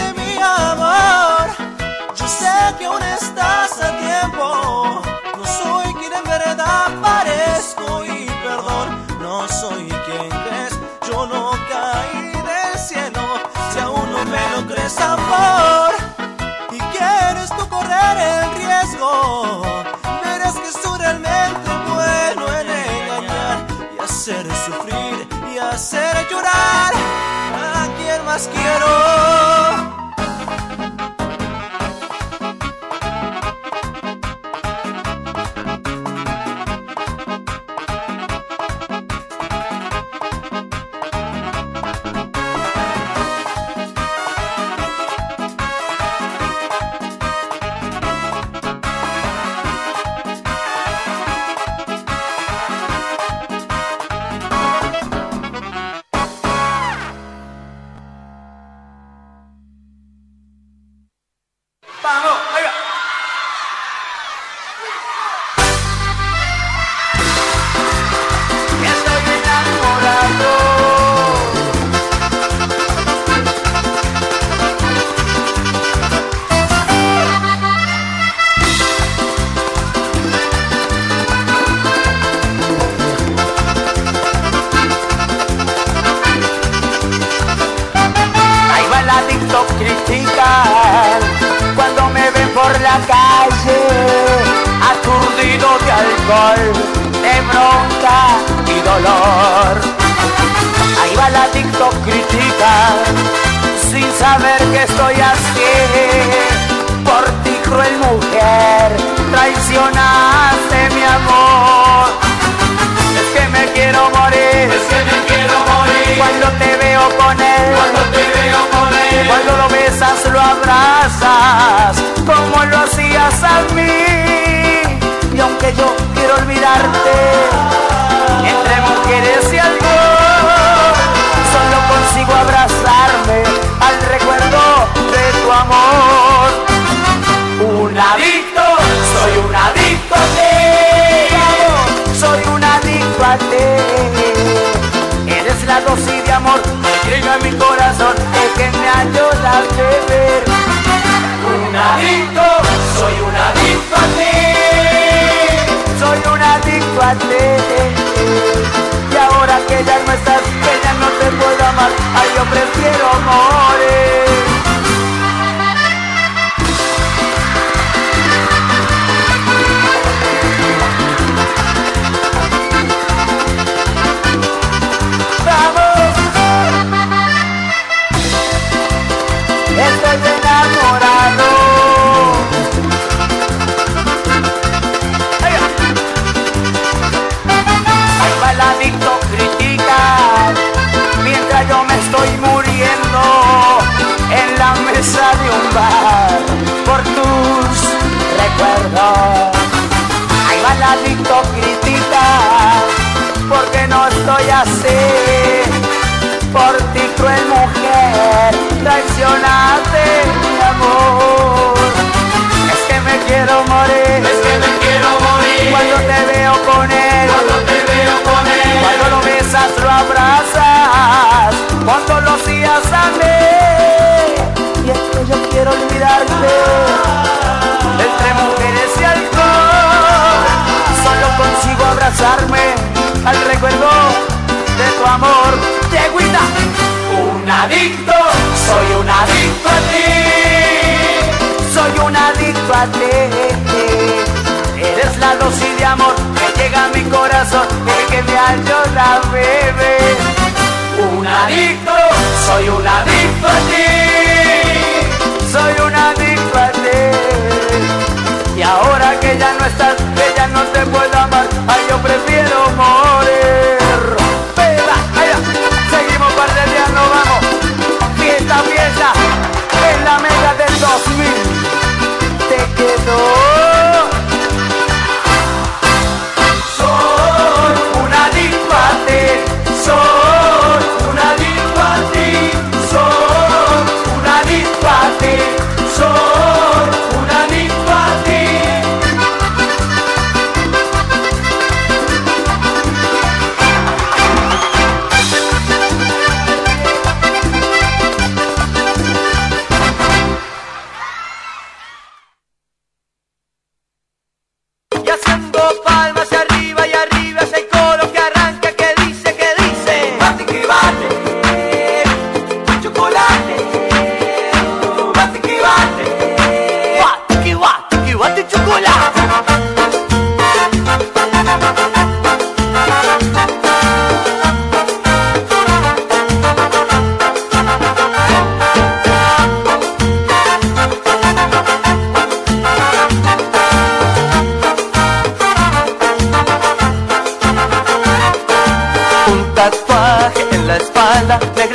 de mi amor. Yo sé que aún estás a tiempo. No soy quien en verdad parezco y perdón, no soy quien crees. Yo no caí del cielo. Si aún no me lo crees, amor, y quieres tú correr el riesgo, verás que soy realmente bueno en engañar y hacer sufrir y hacer llorar más quiero.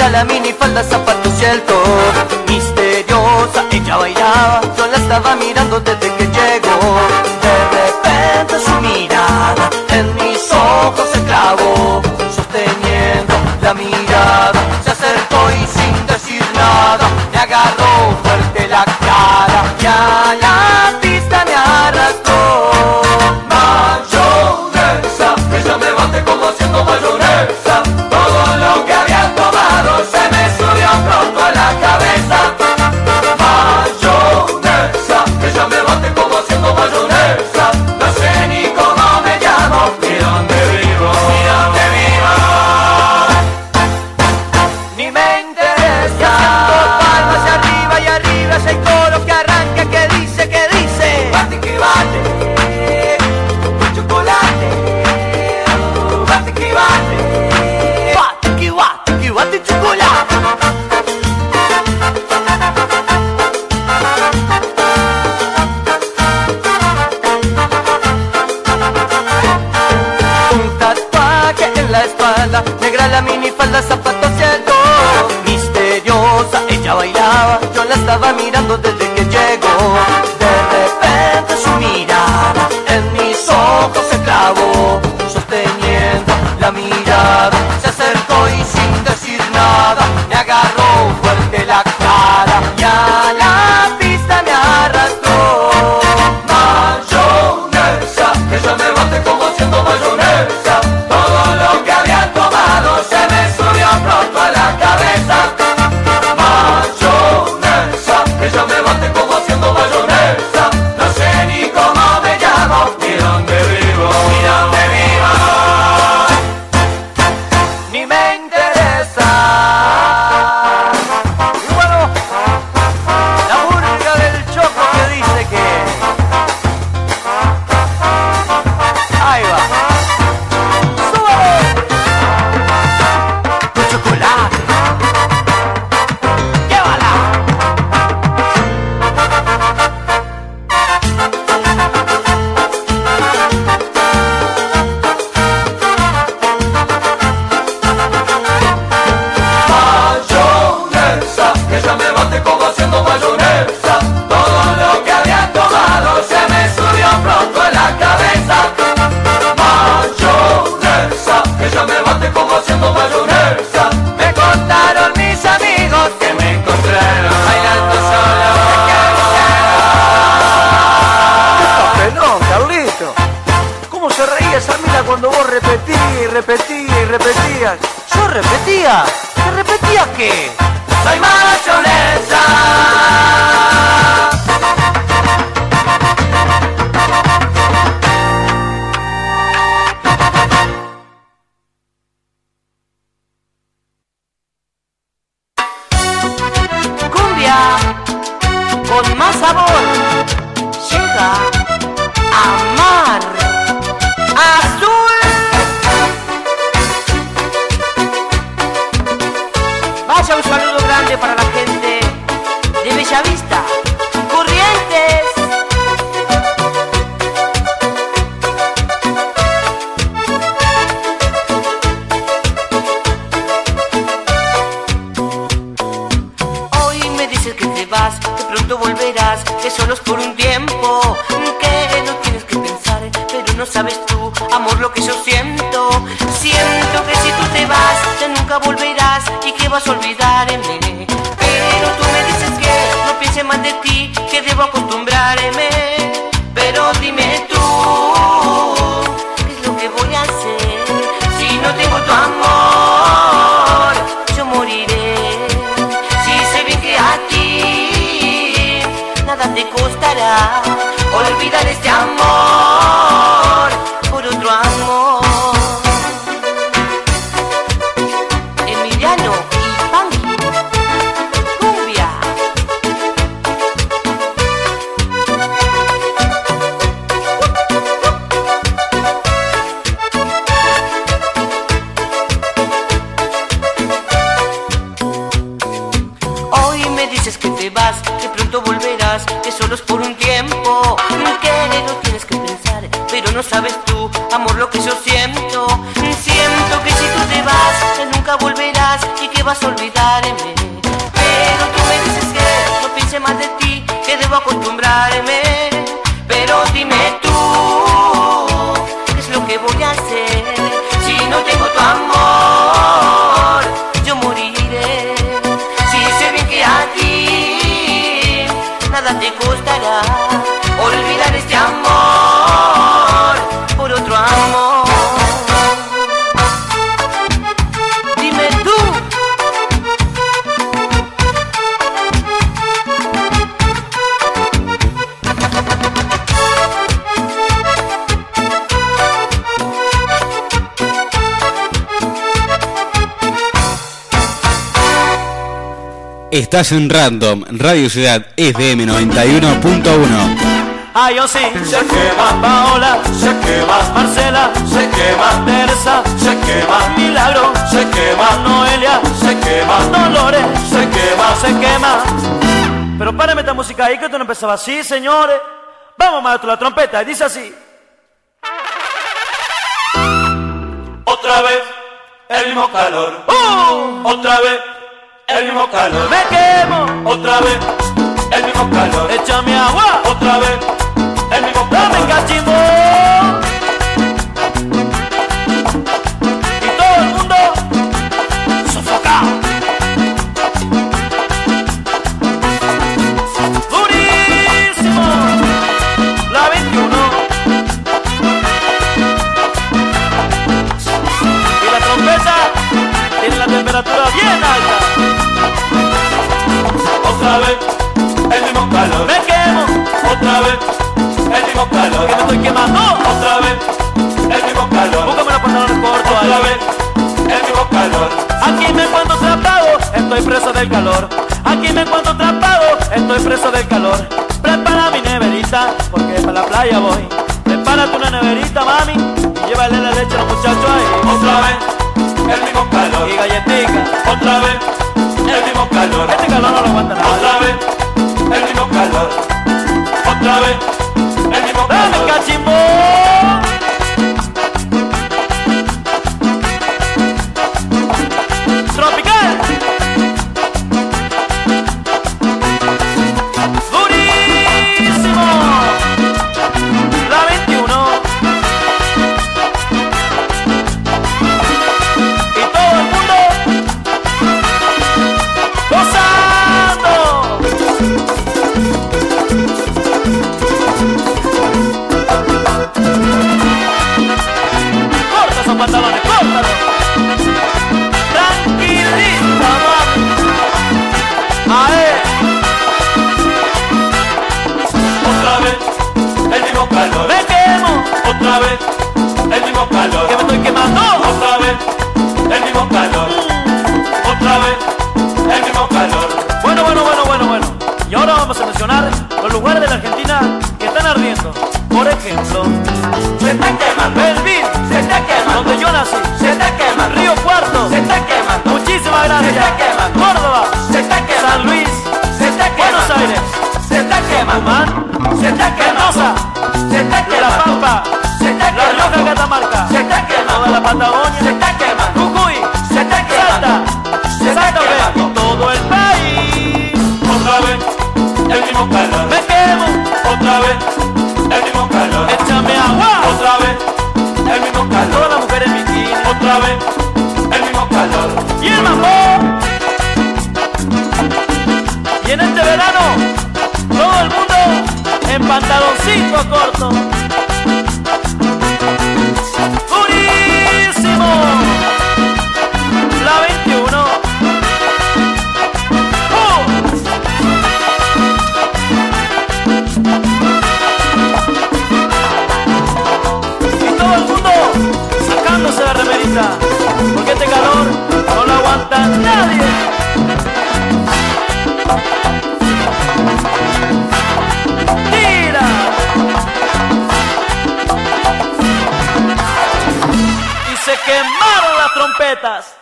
Traía la minifalda, zapatos y el Misteriosa, ella bailaba Yo la estaba mirando desde mirándote Estás en Random, Radio Ciudad FM 91.1. Ah, yo sí. Se quema Paola, se quema Marcela, se quema Teresa, se quema Milagro, se quema Noelia, se quema Dolores, se quema, se quema. Pero párame esta música ahí que esto no empezaba así, señores. Vamos, maestro, la trompeta, y dice así. Otra vez el mismo calor. Otra vez el mismo calor. Me quemo. Otra vez el mismo calor. Échame agua. Otra vez el mismo calor. Dame cachimbo. Y todo el mundo sofocado. Durísimo. La 21. Y la trompeta tiene la temperatura bien alta. Otra vez el mismo calor. Me quemo. Otra vez el mismo calor. Que me estoy quemando. Otra vez el mismo calor. Búscame los pantalones cortos Otra vez el mismo calor. Aquí me encuentro atrapado, estoy preso del calor. Aquí me encuentro atrapado, estoy preso del calor. Prepara mi neverita, porque para la playa voy. Prepárate una neverita, mami, y llévale la leche a los muchachos ahí. Otra vez el mismo calor. Y galletica. Otra vez el mismo calor. Este calor no lo aguanta nada. Otra vez el mismo calor. Otra vez el mismo calor. ¡Dame cachimbo! Por ejemplo, se está quemando. Belville, se está quemando. Donde yo nací, se está quemando. Río Cuarto, se está quemando. Muchísimas gracias. Se está quemando. Córdoba, se está quemando. San Luis, se está quemando. Buenos Aires, se está quemando. Tucumán, se está quemando. Se está quemando. La Pampa, se está quemando. La Rioja, Catamarca, se está quemando. La Patagonia, se está quemando. Otra vez el mismo calor. Las mujeres en bikini. Otra vez el mismo calor. Y el mambo. Y en este verano, todo el mundo en pantaloncito corto. Porque este calor no lo aguanta nadie. ¡Tira! Y se quemaron las trompetas.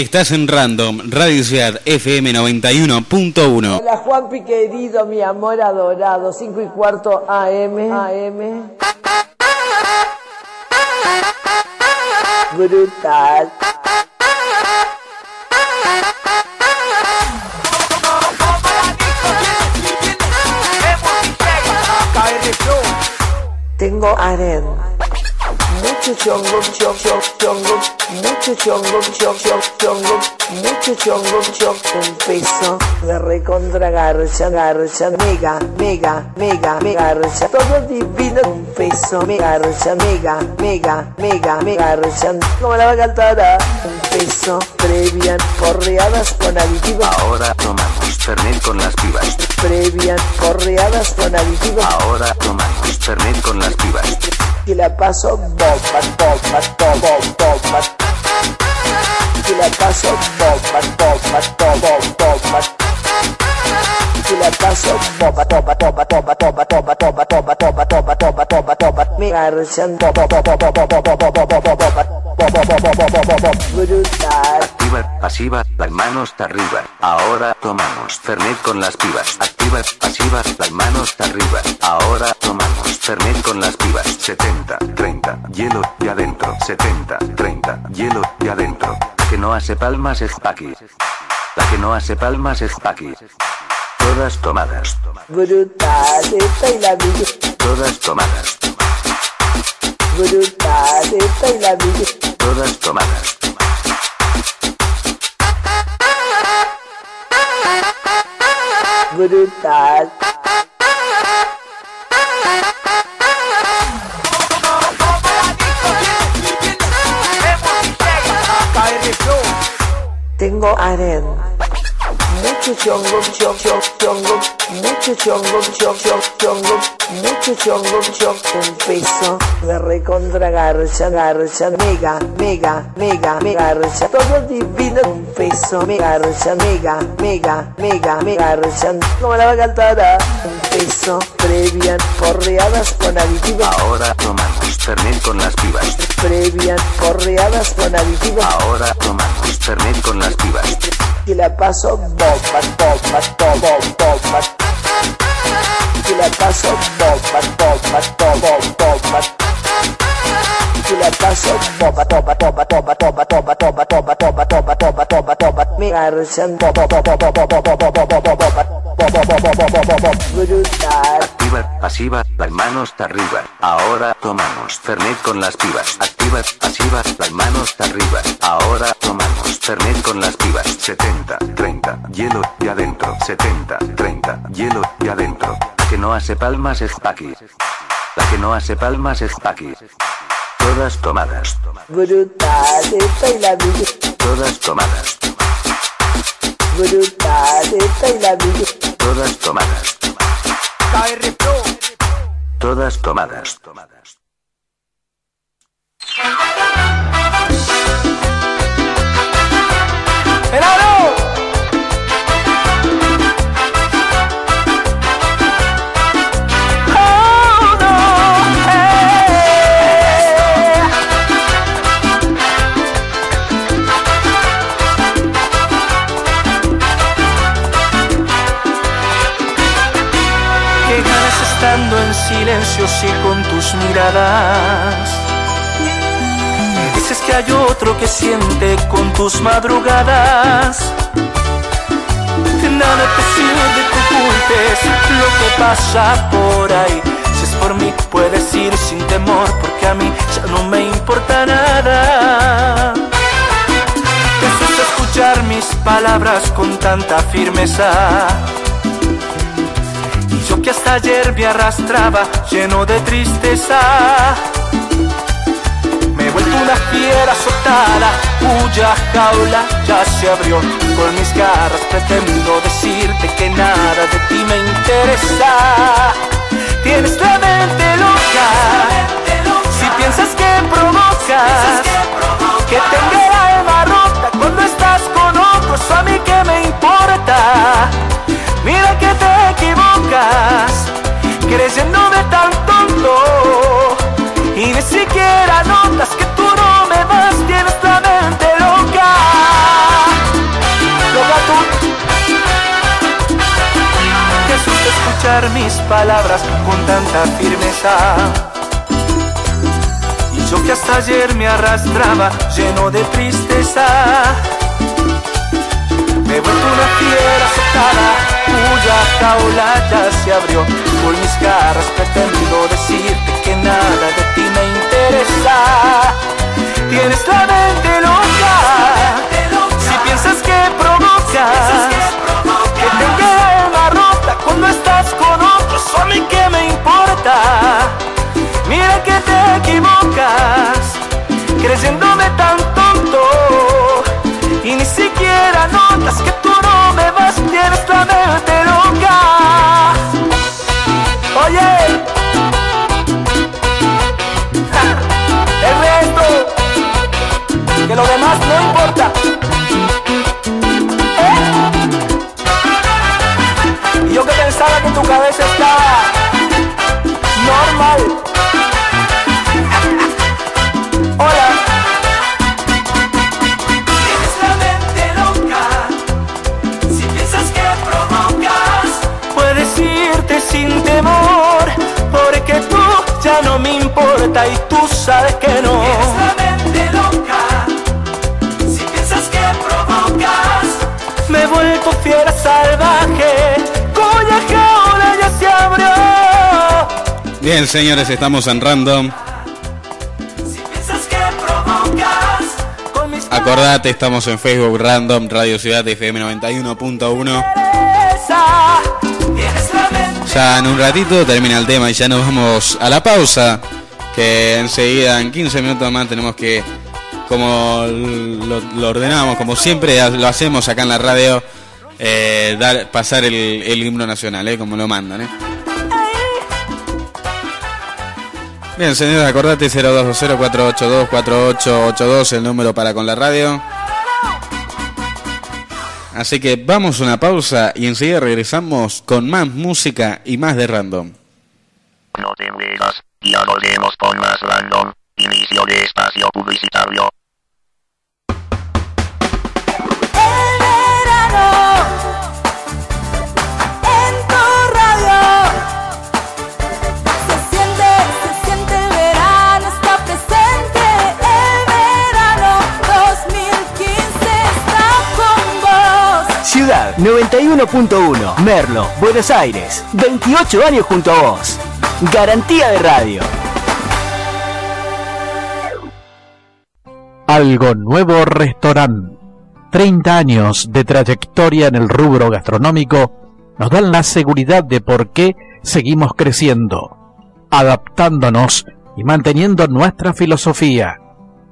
Estás en Random, Radio Ciudad FM 91.1. Hola Juanpi querido, mi amor adorado, 5 y cuarto AM. AM. Brutal. Tengo aren. Mucho chongo, chongo, mucho chongo, chongo, chongo, chongo, mucho chongo, chongo, un peso de recontra garcha, garcha, mega, mega, mega, mega, garcha, todo divino, un peso, mega, garcha, mega, mega, mega, mega, garcha, como la va a cantar, un peso, previan porreadas con aditivos, Ahora tomamos Fernet con las pibas. previan porreadas con aditivos, Ahora tomamos Fernet con las pibas. que la paso bomba, bomba, bomba, la paso bomba, bomba, bomba, bomba. La paso bomba. Activa, pasiva, las manos arriba. Ahora tomamos Fernet con las pibas. Activa, pasiva, las manos arriba. Ahora tomamos Fernet con las pibas. 70, 30, hielo y adentro. 70, 30, hielo no hace palmas es Paqui. La que no hace palmas es Paqui. Todas tomadas. Brutal, esta y la vida. Todas tomadas. Brutal, esta y la vida. Todas tomadas. Brutal. Aredo. Mucho chongo, chongo, chongo, mucho chongo, chongo, chongo, mucho chongo, chongo, un peso de recontra garcha, garcha, mega, mega, mega, mega, garcha, todo divino, un peso, mega, garcha, mega, mega, mega, mega, garcha, como la va a cantar, ah? un peso, previan, porreadas con aditivos, Ahora tomamos Fernet con las pibas. previan, porreadas con aditivos, Ahora tomamos Fernet con las pibas. que la paso bomba, mas volta, mas volta, volta, mas. Que leva só de volta, mas volta, mas volta, volta, mas. Bomba. Me garchan bomba, bomba, bomba, bomba, bomba, bomba, bomba, bomba, bomba, bomba, bomba, bomba. Brutal. Activa, pasiva, las manos arriba. Ahora tomamos Fernet con las pibas. Activa, pasiva, las manos arriba. Ahora tomamos Fernet con las pibas. 70, 30, hielo y adentro. 70, 30, hielo y adentro. La que no hace palmas es Paqui. La que no hace palmas es Paqui. Todas tomadas. Brutales bailables. Todas tomadas. Brutales bailables. Todas tomadas. Todas tomadas. Todas tomadas. Sí con tus miradas. Dices que hay otro que siente con tus madrugadas. De nada te sirve que ocultes lo que pasa por ahí. Si es por mí puedes ir sin temor porque a mí ya no me importa nada. Te escuchar mis palabras con tanta firmeza. Yo que hasta ayer me arrastraba lleno de tristeza. Me he vuelto una fiera azotada, cuya jaula ya se abrió. Con mis garras pretendo decirte que nada de ti me interesa. Tienes la mente loca, si piensas que provocas, que tenga el alma rota cuando estás con otro, eso a mí que me importa. Mira que creyéndome tan tonto. Y ni siquiera notas que tú no me vas, tienes la mente loca. Loca tú. Te asusta escuchar mis palabras con tanta firmeza. Y yo que hasta ayer me arrastraba lleno de tristeza. Me he vuelto una fiera azotada, cuya jaula se abrió. Con mis garras pretendo decirte que nada de ti me interesa. Tienes la mente loca, si piensas que provocas, que tenga alma rota cuando estás con otros, a mí que me importa. Mira que te equivocas, creyéndome tan tonto. Y ni siquiera notas que tú no tienes la mente loca. Oye, el resto, que lo demás no importa. ¿Eh? Y yo que pensaba que tu cabeza estaba normal. Importa Y tú sabes que no Tienes la mente loca Si piensas que provocas Me he vuelto fiera salvaje Cuya jaula ya se abrió Bien, señores, estamos en Random. Piensas que provocas Con mis Acordate, estamos en Facebook Random Radio Ciudad FM 91.1. cabeza Ya en un ratito termina el tema y ya nos vamos a la pausa. Que enseguida, en 15 minutos más, tenemos que, como lo, lo ordenamos, como siempre lo hacemos acá en la radio, eh, dar, pasar el, himno nacional, eh, como lo mandan. Eh. Bien, señores, acordate 0220-482-4882, el número para con la radio. Así que vamos a una pausa y enseguida regresamos con más música y más de random. No te volvemos con más random. Inicio de espacio publicitario. Ciudad 91.1, Merlo, Buenos Aires. 28 años junto a vos. Garantía de radio. Algo Nuevo Restaurant. 30 años de trayectoria en el rubro gastronómico nos dan la seguridad de por qué seguimos creciendo, adaptándonos y manteniendo nuestra filosofía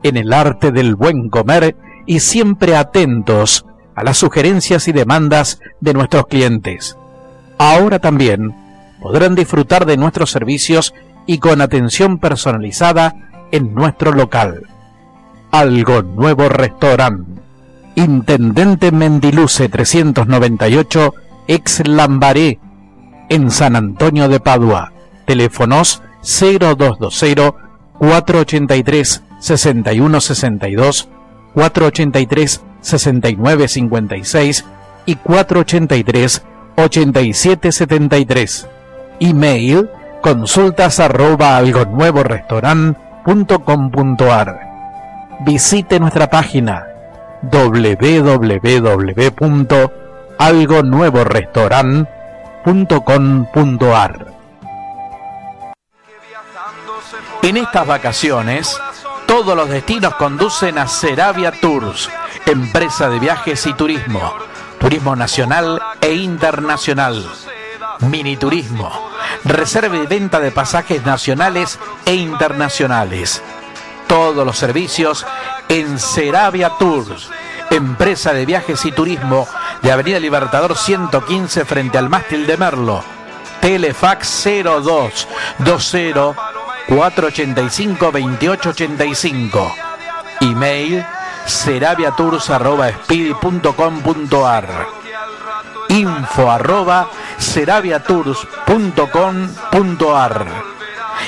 en el arte del buen comer y siempre atentos a las sugerencias y demandas de nuestros clientes. Ahora también podrán disfrutar de nuestros servicios y con atención personalizada en nuestro local. Algo Nuevo Restaurant. Intendente Mendiluce 398, ex Lambaré, en San Antonio de Padua. Teléfonos 0220-483-6162, 483-6956 y 483-8773. Email consultas arroba algonuevorestaurant.com.ar. Visite nuestra página www.algonuevorestaurant.com.ar En estas vacaciones, todos los destinos conducen a Ceravia Tours, empresa de viajes y turismo, turismo nacional e internacional, mini turismo, reserva y venta de pasajes nacionales e internacionales. Todos los servicios en Ceravia Tours, empresa de viajes y turismo de Avenida Libertador 115 frente al mástil de Merlo. Telefax 02 20 485 2885. Email ceraviatours@speedy.com.ar. Info arroba ceraviatours.com.ar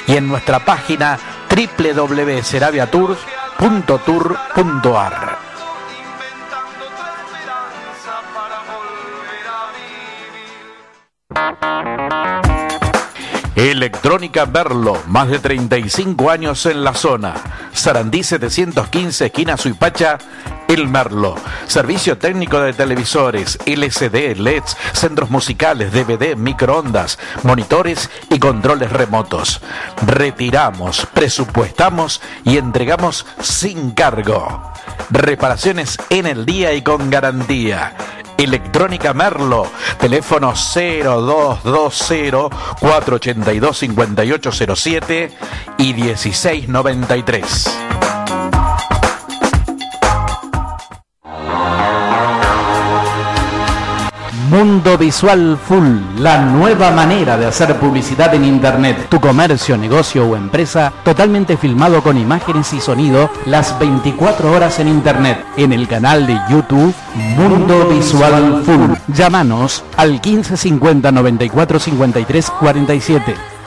y en nuestra página www.ceraviatours.tour.ar. Electrónica Merlo, más de 35 años en la zona. Sarandí 715, esquina Suipacha, El Merlo. Servicio técnico de televisores, LCD, LEDs, centros musicales, DVD, microondas, monitores y controles remotos. Retiramos, presupuestamos y entregamos sin cargo. Reparaciones en el día y con garantía. Electrónica Merlo, teléfono 0220-482-5807 y 1693. Mundo Visual Full, la nueva manera de hacer publicidad en Internet. Tu comercio, negocio o empresa totalmente filmado con imágenes y sonido las 24 horas en Internet. En el canal de YouTube Mundo Visual Full. Llámanos al 1550 94 53 47.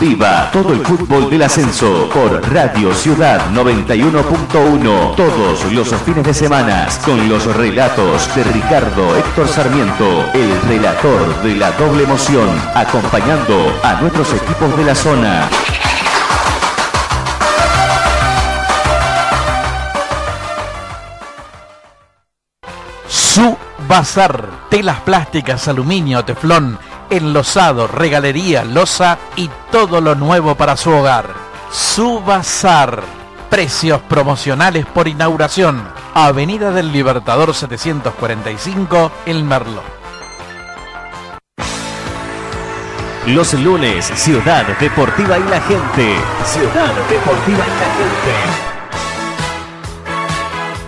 Viva todo el fútbol del ascenso por Radio Ciudad 91.1 todos los fines de semana con los relatos de Ricardo Héctor Sarmiento, el relator de la doble emoción, acompañando a nuestros equipos de la zona. Su Bazar, telas plásticas, aluminio, teflón, enlosado, regalería, losa y todo lo nuevo para su hogar. Su Bazar, precios promocionales por inauguración. Avenida del Libertador 745, El Merlo. Los lunes, Ciudad Deportiva y la gente. Ciudad Deportiva y la gente.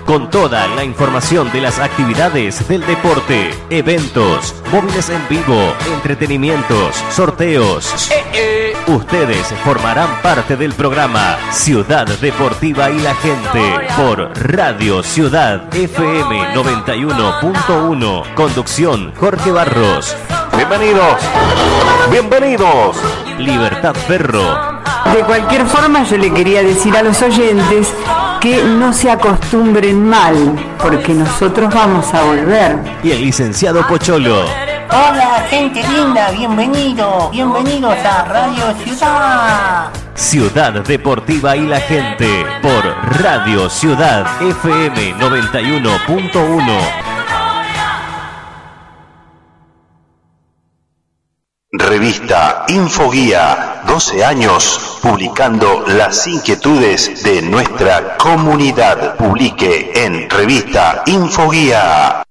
Con toda la información de las actividades del deporte, eventos, móviles en vivo, entretenimientos, sorteos. Ustedes formarán parte del programa Ciudad Deportiva y la gente por Radio Ciudad FM 91.1. Conducción Jorge Barros. Bienvenidos. Bienvenidos. Libertad Ferro. De cualquier forma, yo le quería decir a los oyentes que no se acostumbren mal, porque nosotros vamos a volver. Y el licenciado Pocholo. Hola, gente linda, bienvenido, bienvenidos a Radio Ciudad. Ciudad Deportiva y la gente por Radio Ciudad FM 91.1. Revista Infoguía, 12 años publicando las inquietudes de nuestra comunidad. Publique en Revista Infoguía.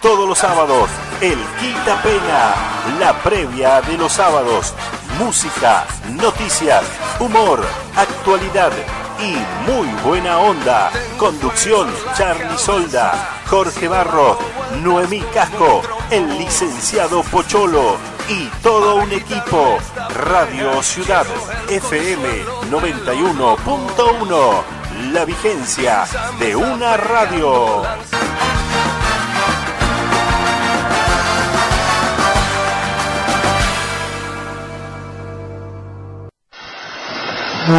Todos los sábados, el Pena, la previa de los sábados. Música, noticias, humor, actualidad y muy buena onda. Conducción, Charlie Solda, Jorge Barro, Noemí Casco, el licenciado Pocholo y todo un equipo. Radio Ciudad FM 91.1. La vigencia de una radio. Los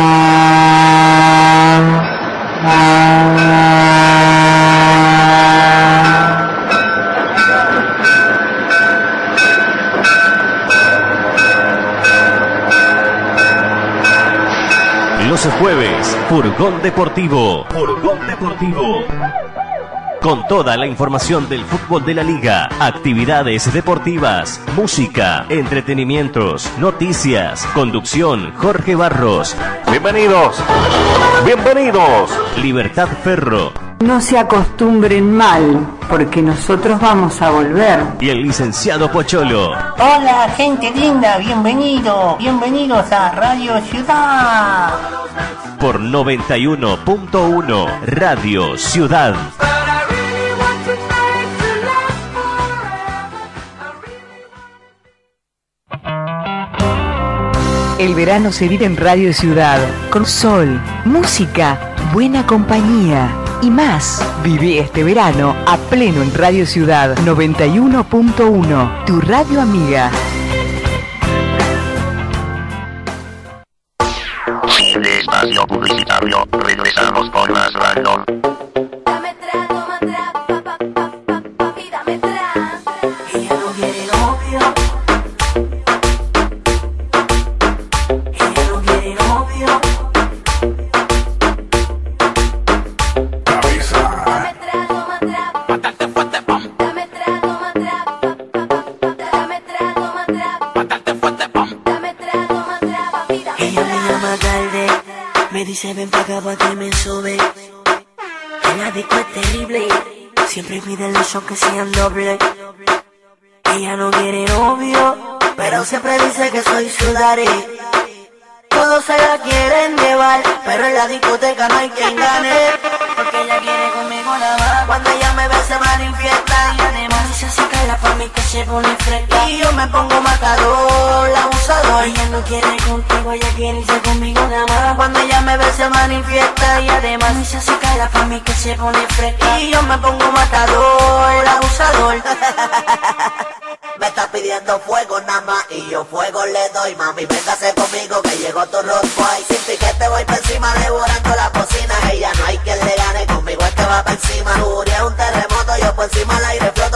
jueves, Furgón Deportivo. Furgón Deportivo. Con toda la información del fútbol de la liga, actividades deportivas, música, entretenimientos, noticias, conducción, Jorge Barros. Bienvenidos. Bienvenidos. Libertad Ferro. No se acostumbren mal, porque nosotros vamos a volver. Y el licenciado Pocholo. Hola, gente linda, bienvenido, bienvenidos a Radio Ciudad. Por 91.1 Radio Ciudad. El verano se vive en Radio Ciudad, con sol, música, buena compañía y más. Viví este verano a pleno en Radio Ciudad 91.1, tu radio amiga. De espacio publicitario. Regresamos con más random. Que sean doble. Ella no quiere novio, pero siempre dice que soy su daddy. Todos se la quieren llevar, pero en la discoteca no hay quien gane. Porque ella quiere conmigo nada más. Cuando ella me ve se manifiesta que pa' se pone fresca. Y yo me pongo matador, abusador. Ella no quiere contigo, ella quiere irse conmigo nada más. Cuando ella me ve se manifiesta y además dice así que la pa' mí que se pone fresca. Y yo me pongo matador, abusador. Me está pidiendo fuego nada más y yo fuego le doy Mami, véngase conmigo que llegó tu Royce Sin piquete voy por encima devorando la cocina Ella no hay quien le gane, conmigo es que va por encima Furia un terremoto, yo por encima al aire floto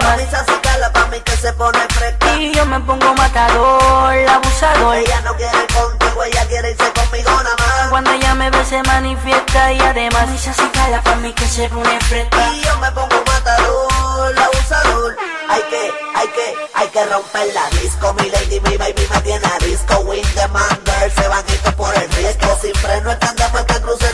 Camisa así cala pa' mí que se pone fresca. Y yo me pongo matador, abusador. Ella no quiere contigo, ella quiere irse conmigo nada más. Cuando ella me ve se manifiesta y además dice así cala pa' mí que se pone fresca. Y yo me pongo matador, abusador. Hay que, hay que, hay que romper la disco. Mi lady, mi baby me tiene a disco. Win the man girl, se van estos por el riesgo. Sin freno el candado que cruce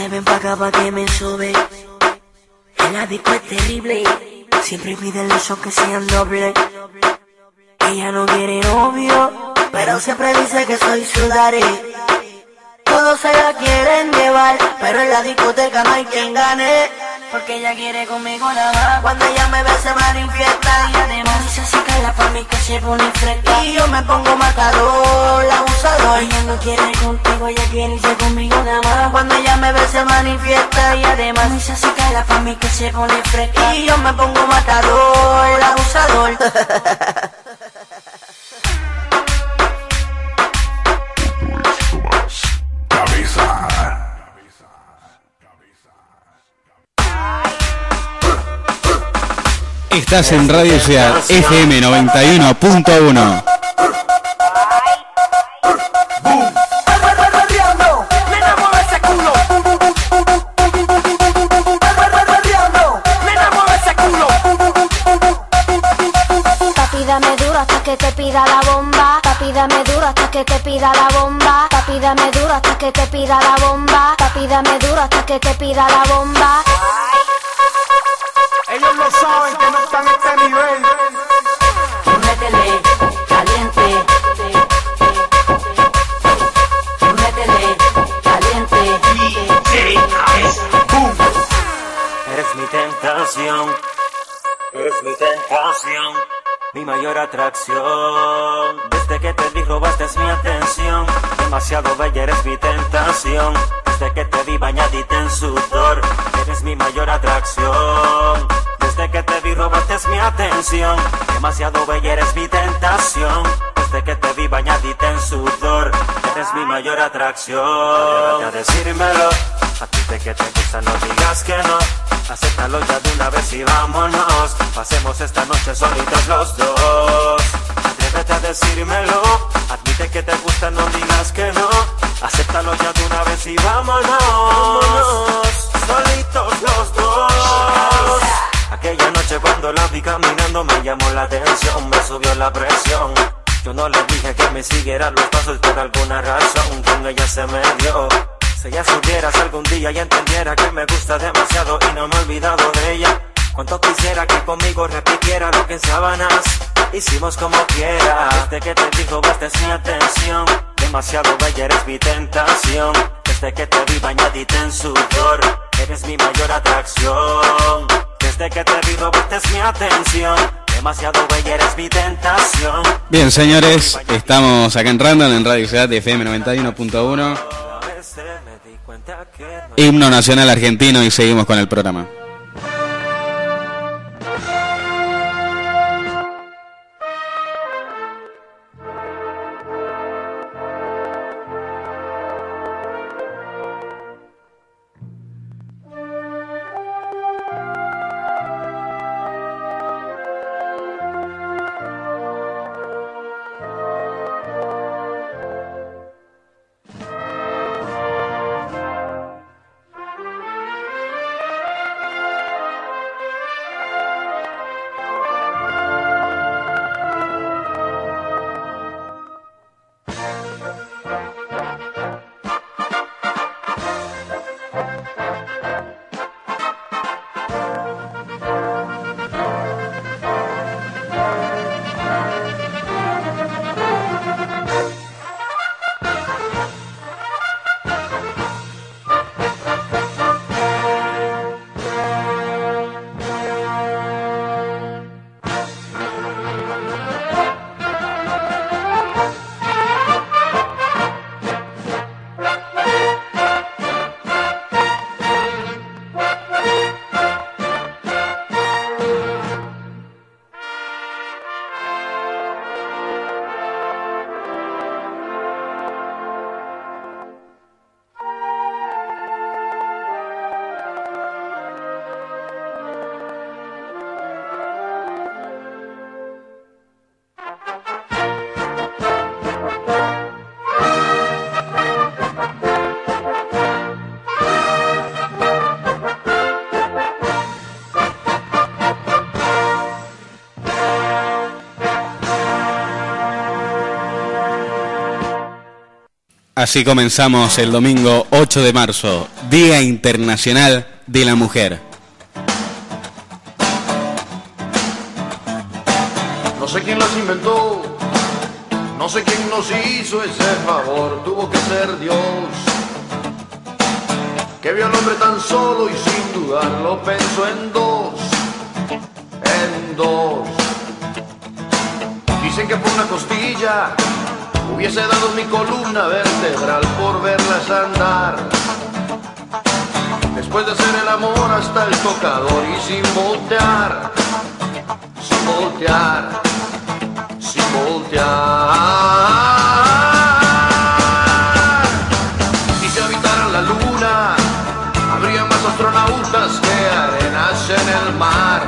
dice ven pa' acá pa' que me sube. El disco es terrible, siempre pide el son que sean doble. Ella no quiere novio, pero siempre dice que soy su daddy. Todos se la quieren llevar, pero en la discoteca no hay quien gane. Porque ella quiere conmigo nada más. Cuando ella me ve se manifiesta y además dice así que la pa' mí que se pone fresca. Y yo me pongo matador, abusador. Ella no quiere contigo, ella quiere irse conmigo nada más. Cuando ella me ve se manifiesta y además dice así que la pa' mí que se pone fresca. Y yo me pongo matador, abusador. Estás en Radio Ciudad FM 91.1. Perreando, nena mueve ese culo. Perreando, nena mueve ese culo. Papi, dame duro hasta que te pida la bomba. Que te pida la bomba. Dame hasta que te pida la bomba. Papi, dame hasta que te pida la bomba. Lo saben que no están a este nivel. Métele, caliente. Métele, caliente. Eres mi tentación, eres mi tentación, mi mayor atracción. Desde que te vi robaste mi atención, demasiado bella eres mi tentación. Desde que te vi bañadita en sudor, eres mi mayor atracción. Desde que te vi robaste mi atención, demasiado bella eres mi tentación. Desde que te vi bañadita en sudor, eres mi mayor atracción. Atrévete a decírmelo, a ti de que te gusta no digas que no. Acéptalo ya de una vez y vámonos. Pasemos esta noche solitos los dos. Atrévete a decírmelo. Admite que te gusta, no digas que no. Acéptalo ya de una vez y vámonos. Solitos los dos. Aquella noche cuando la vi caminando me llamó la atención, me subió la presión. Yo no le dije que me siguiera los pasos por alguna razón, con ella se me dio. Si ella supieras algún día y entendiera que me gusta demasiado y no me he olvidado de ella. Cuánto quisiera que conmigo repitiera lo que en sábanas hicimos como quiera. Desde que te dijo bastes mi atención, demasiado bella eres mi tentación. Desde que te vi bañadita en sudor, eres mi mayor atracción. Desde que te vi robaste mi atención, demasiado bella eres mi tentación. Bien, señores, estamos acá en Random, en Radio Ciudad FM 91.1. Himno Nacional Argentino y seguimos con el programa. Así comenzamos el domingo 8 de marzo, Día Internacional de la Mujer. No sé quién las inventó, no sé quién nos hizo ese favor, tuvo que ser Dios. Que vio al hombre tan solo y sin dudarlo pensó en dos, en dos. Dicen que por una costilla hubiese dado mi columna vertebral por verlas andar. Después de hacer el amor hasta el tocador y sin voltear, sin voltear, sin voltear. Y si habitaran la luna, habría más astronautas que arenas en el mar.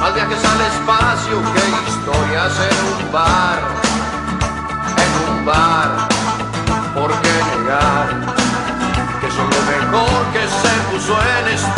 Más viajes al espacio que historias en un bar, bar. ¿Por qué negar que son lo mejor que se puso en este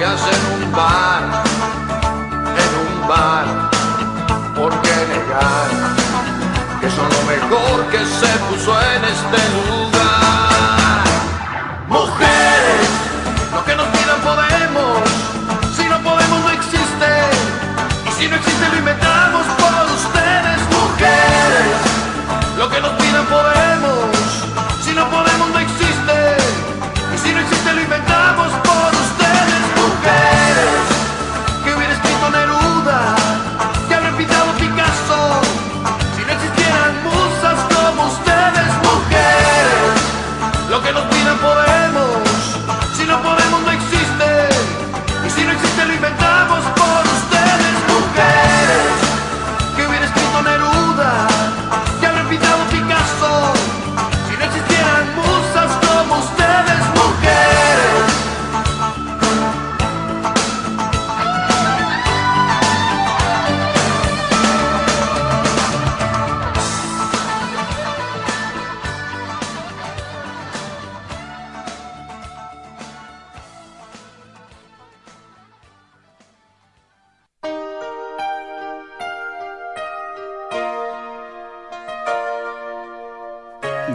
en un bar, en un bar. ¿Por qué negar que son lo mejor que se puso en este lugar? Mujeres, lo que nos pidan podemos, si no podemos no existe, y si no existe lo inventamos por ustedes, mujeres. Lo que nos pidan podemos,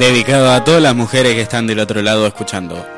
Dedicado a todas las mujeres que están del otro lado escuchando.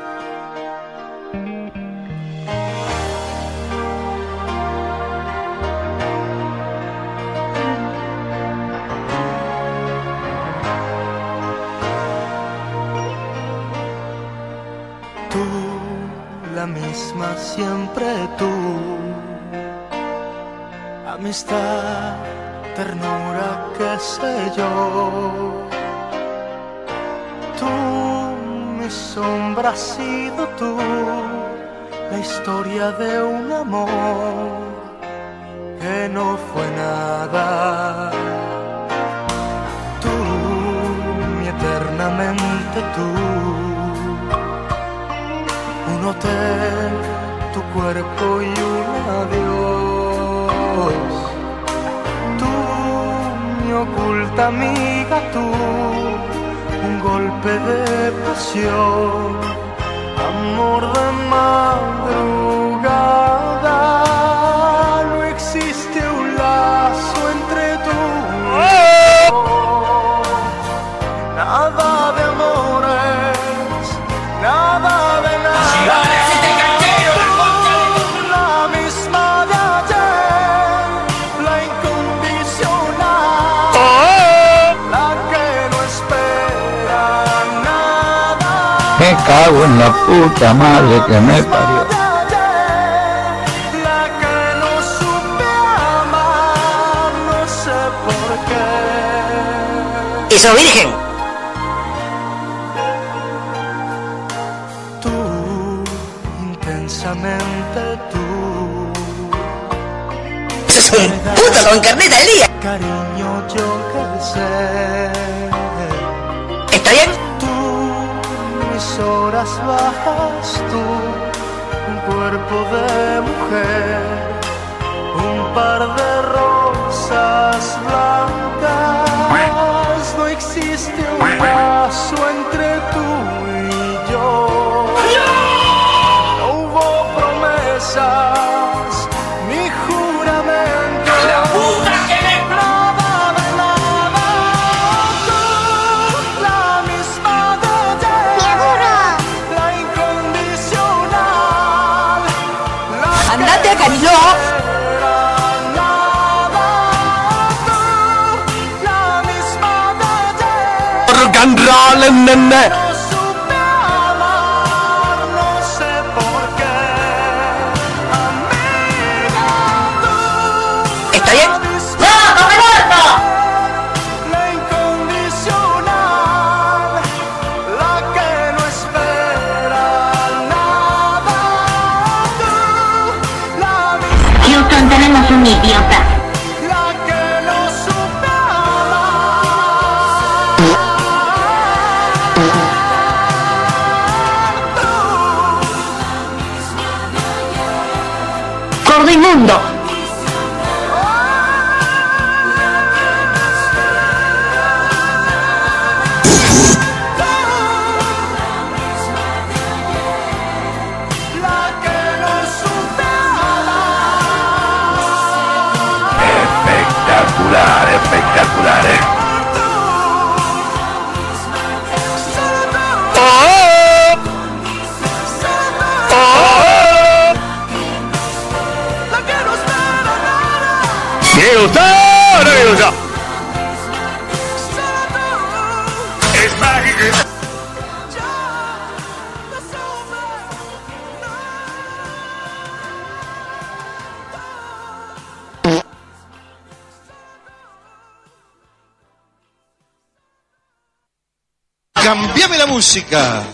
Música.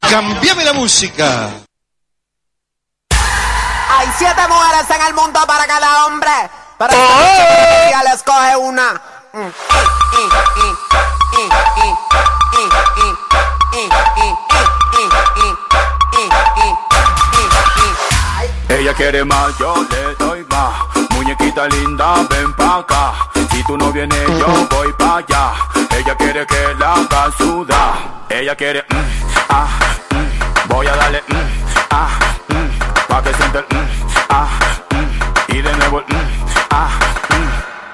Cambiame la música.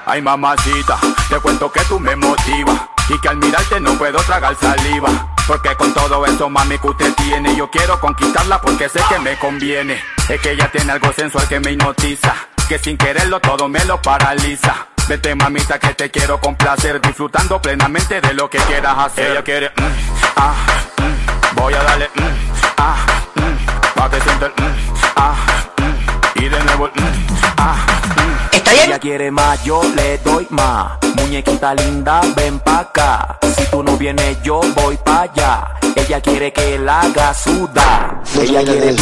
Ay mamacita, te cuento que tú me motivas y que al mirarte no puedo tragar saliva. Porque con todo eso mami que usted tiene Yo quiero conquistarla porque sé que me conviene. Es que ella tiene algo sensual que me hipnotiza Que sin quererlo todo me lo paraliza. Vete mamita que te quiero complacer Disfrutando plenamente de lo que quieras hacer. Ella quiere, mm, ah, mm, voy a darle, mm, ah, mm, pa' que sienta el, mm, ah, mm, y de nuevo mm, ah, mm. Ella quiere más, yo le doy más. Muñequita linda, ven pa' acá. Si tú no vienes, yo voy pa' allá. Ella quiere que la haga sudar. Ella quiere, mm,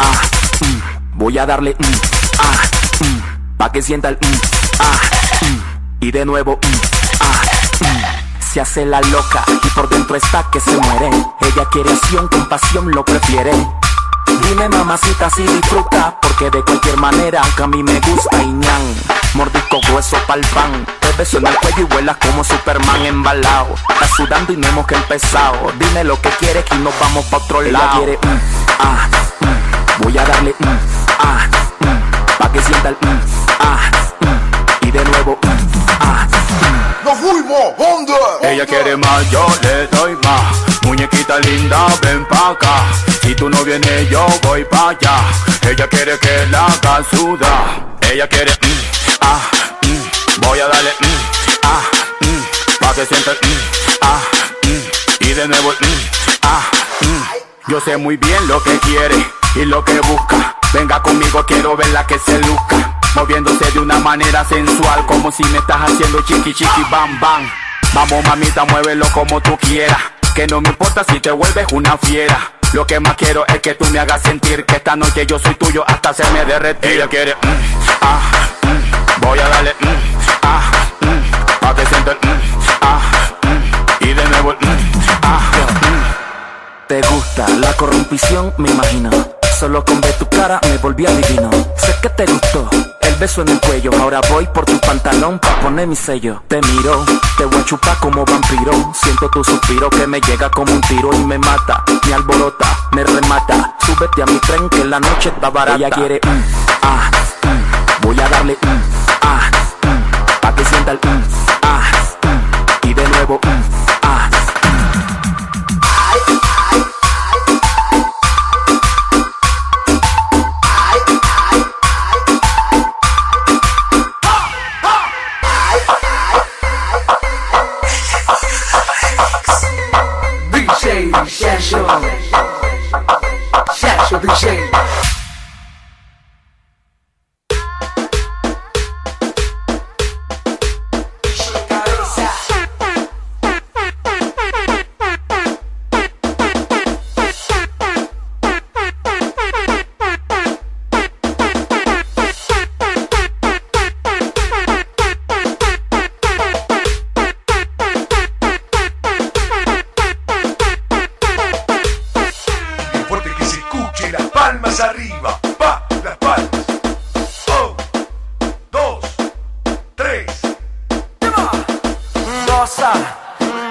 ah, mm, voy a darle, mm, ah, mm, pa' que sienta el, mm, ah, mm, y de nuevo, mm, ah, mm. Se hace la loca y por dentro está que se muere. Ella quiere acción, con pasión lo prefiere. Dime mamacita si disfruta Porque de cualquier manera que a mí me gusta y ñan Mordisco grueso pa'l pan Te beso en el cuello y vuelas como Superman embalado Estás sudando y no hemos que empezado Dime lo que quieres que nos vamos pa' otro Ella lado. quiere, mm, ah, mm, voy a darle, mm, ah, mm, pa' que sienta el, mm, ah, mm, y de nuevo, mm, ¡Nos fuimos! ¿Dónde? Ella quiere más, yo le doy más. Muñequita linda, ven pa' acá. Si tú no vienes, yo voy pa' allá. Ella quiere que la haga sudar. Ella quiere, mm, ah, mm, voy a darle, mm, ah, mm, pa' que sienta mm, ah, mm, y de nuevo mm, ah, mm. Yo sé muy bien lo que quiere y lo que busca. Venga conmigo, quiero verla que se luzca. Moviéndose de una manera sensual, como si me estás haciendo chiqui chiqui bam bam. Vamos mamita, muévelo como tú quieras. Que no me importa si te vuelves una fiera. Lo que más quiero es que tú me hagas sentir que esta noche yo soy tuyo hasta hacerme derretir. Ella quiere, mm, ah, mm, voy a darle, mm, ah, mm, pa' que sienta el, mm, ah, mm, y de nuevo el, mm, ah, mm. Te gusta la corrompición, me imagino. Solo con ver tu cara me volví adivino. Sé que te gustó el beso en el cuello. Ahora voy por tu pantalón pa' poner mi sello. Te miro, te voy a chupar como vampiro. Siento tu suspiro que me llega como un tiro y me mata. Me alborota, me remata. Súbete a mi tren que la noche está barata. Ella quiere, mm, ah, mm. voy a darle, mm, ah, mm. pa' que sienta el, mm, ah, mm. y de nuevo, mm, ah. DJ Shasho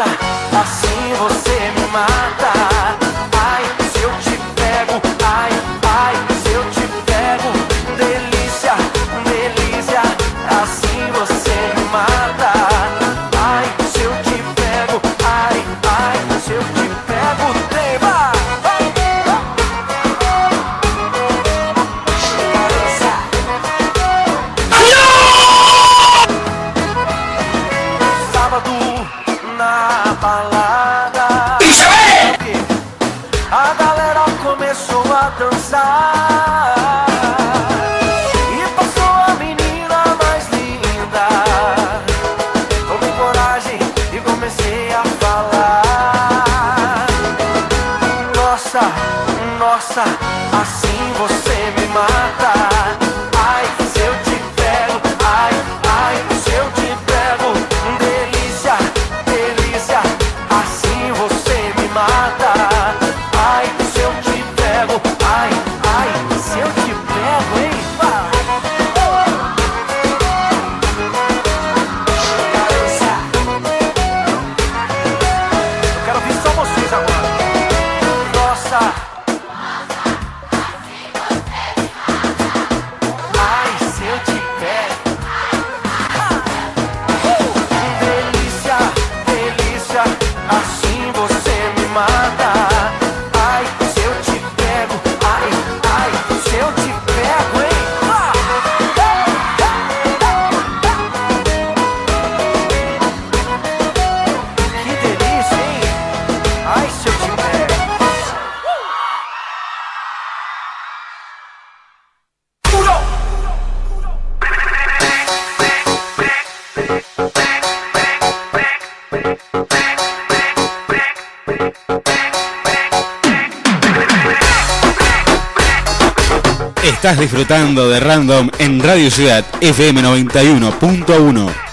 자. Estás disfrutando de Random en Radio Ciudad FM 91.1.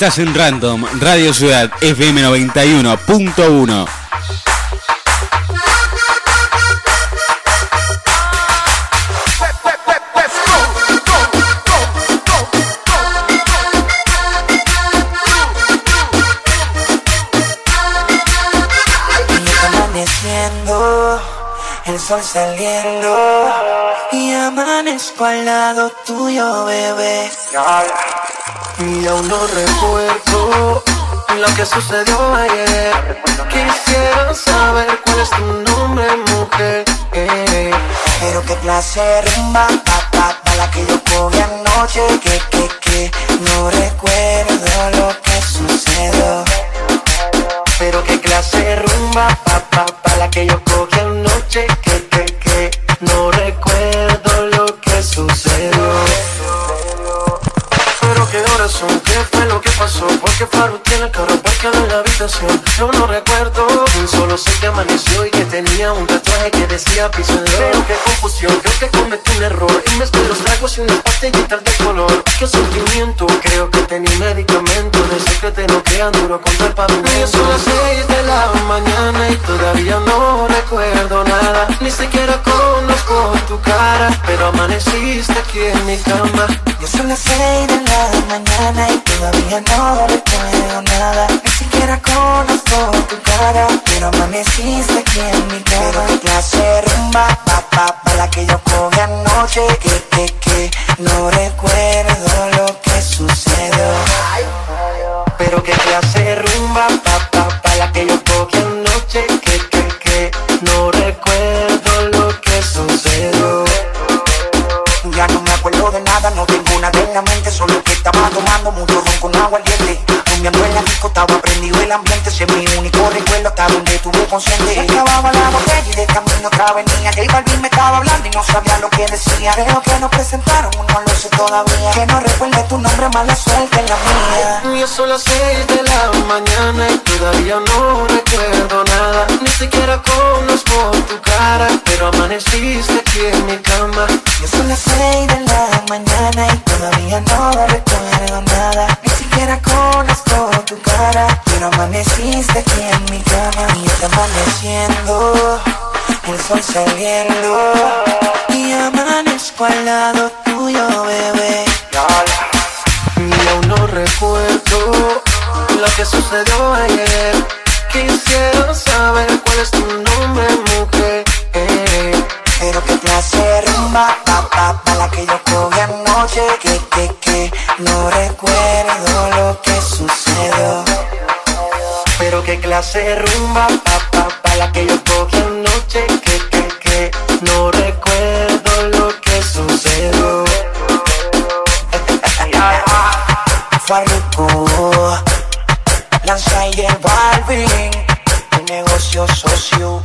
Estás en Random, Radio Ciudad FM 91.1. Y amaneciendo, el sol saliendo y amanezco al lado tuyo, bebé. Y aún no recuerdo lo que sucedió ayer. Quisiera saber cuál es tu nombre, mujer. Eh. Pero qué clase de rumba, pa, pa, pa, la que yo cogí anoche, que, que, que, no recuerdo lo que sucedió. Pero qué clase rumba, Yo no recuerdo, solo sé que amaneció y que tenía un tatuaje que decía piso en Pero qué confusión, creo que cometí un error. Y mezclé los tragos y unas pastillitas de color. Qué sentimiento, creo que tenía medicamento. De esos que te noquean duro contra el pavimento. Y son las seis de la mañana y todavía no recuerdo nada, ni siquiera cara, pero amaneciste aquí en mi cama. Ya son las seis de la mañana y todavía no recuerdo nada. Ni siquiera conozco tu cara, pero amaneciste aquí en mi cama. Qué clase rumba, pa, pa, pa, la que yo cogí anoche, que, que, que, no recuerdo consciente. Acababa la botella y de camino. No sabía lo que decía. Creo que nos presentaron, no lo sé todavía. Que no recuerde tu nombre, mala suerte en la mía. Ya son las seis de la mañana y todavía no recuerdo nada. Ni siquiera conozco tu cara, pero amaneciste aquí en mi cama. Ya son las seis de la mañana y todavía no recuerdo nada. Ni siquiera conozco tu cara, pero amaneciste aquí en mi cama. Y está amaneciendo, el sol saliendo. Y amanezco al lado tuyo, bebé. Y aún no recuerdo lo que sucedió ayer. Quisiera saber cuál es tu nombre, mujer. Pero qué de rumba, pa, pa, la que yo cogí anoche, que, que, que, no recuerdo lo que sucedió. Pero qué clase rumba, pa, pa, la que yo cogí anoche, que, que, que, no recuerdo lo que sucedió. Farruko Lanza y el Balvin, un negocio socio.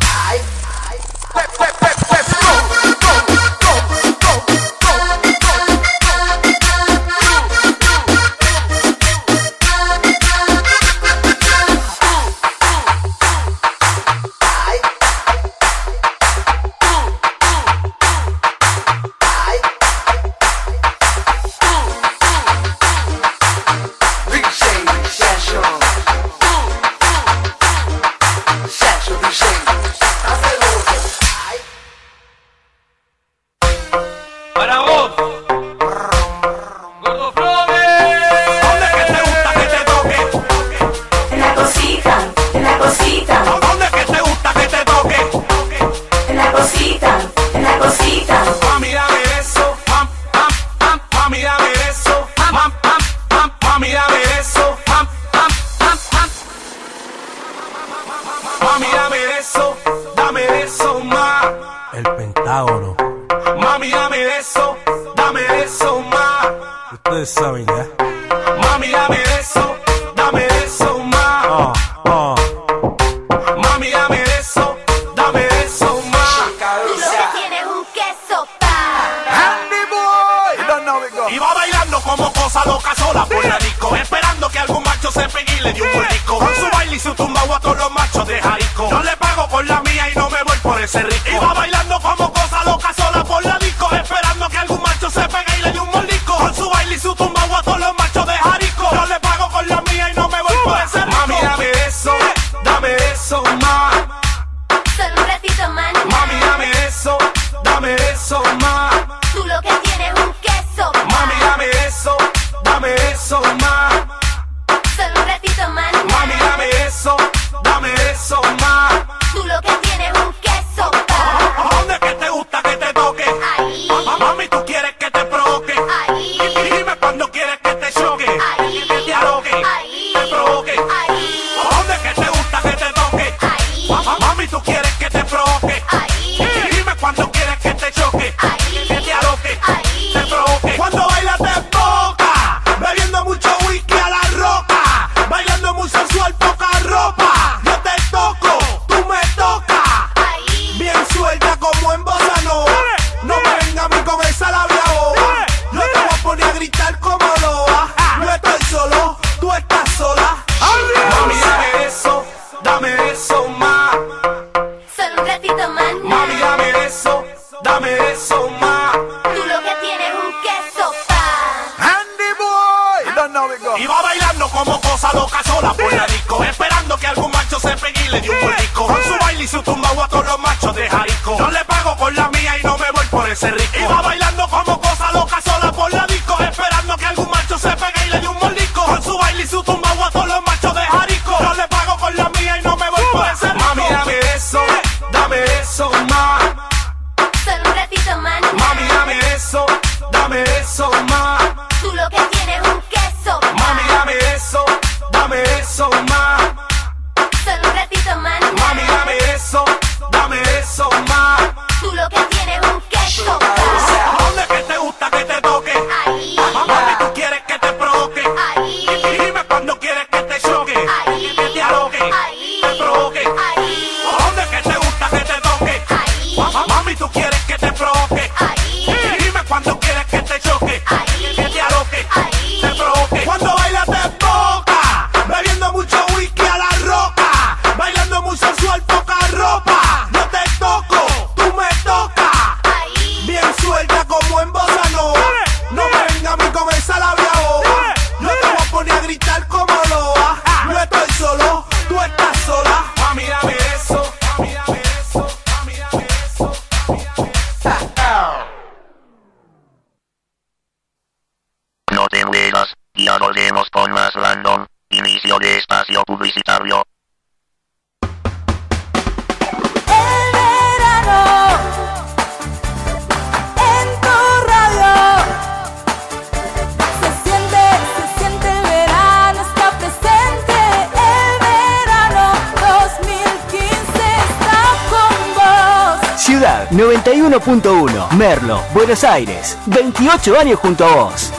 Buenos Aires. 28 años junto a vos.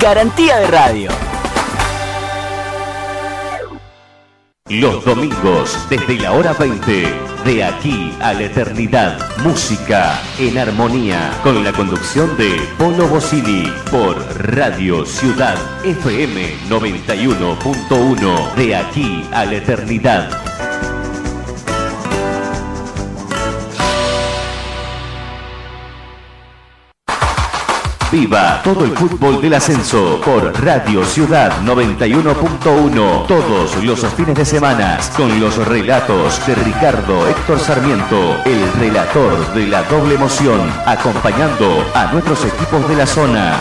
Garantía de radio. Los domingos, desde la hora 20, de aquí a la eternidad, música en armonía, con la conducción de Polo Bosini por Radio Ciudad FM 91.1, de aquí a la eternidad. Todo el fútbol del ascenso por Radio Ciudad 91.1 todos los fines de semana con los relatos de Ricardo Héctor Sarmiento, el relator de la doble emoción, acompañando a nuestros equipos de la zona.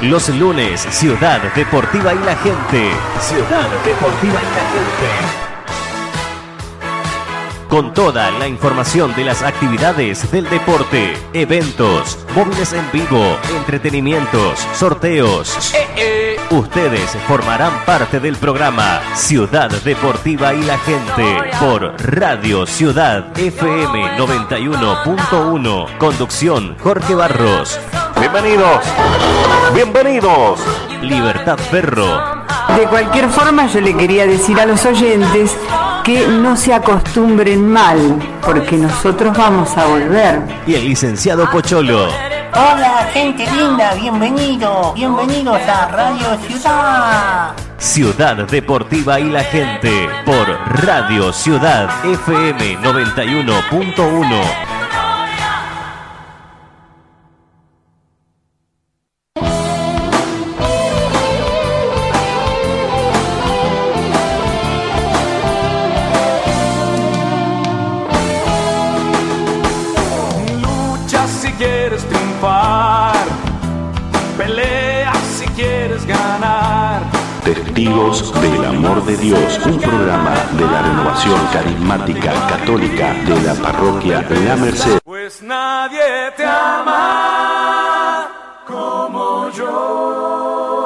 Los lunes, Ciudad Deportiva y la gente. Ciudad Deportiva y la gente con toda la información de las actividades del deporte, eventos, móviles en vivo, entretenimientos, sorteos. Ustedes formarán parte del programa Ciudad Deportiva y la Gente por Radio Ciudad FM 91.1. Conducción Jorge Barros. Bienvenidos. Bienvenidos. Libertad Ferro. De cualquier forma, yo le quería decir a los oyentes que no se acostumbren mal, porque nosotros vamos a volver. Y el licenciado Pocholo. Hola, gente linda, bienvenido, bienvenidos a Radio Ciudad. Ciudad Deportiva y la gente por Radio Ciudad FM 91.1. Testigos del Amor de Dios, un programa de la renovación carismática católica de la parroquia La Merced. Pues nadie te ama como yo.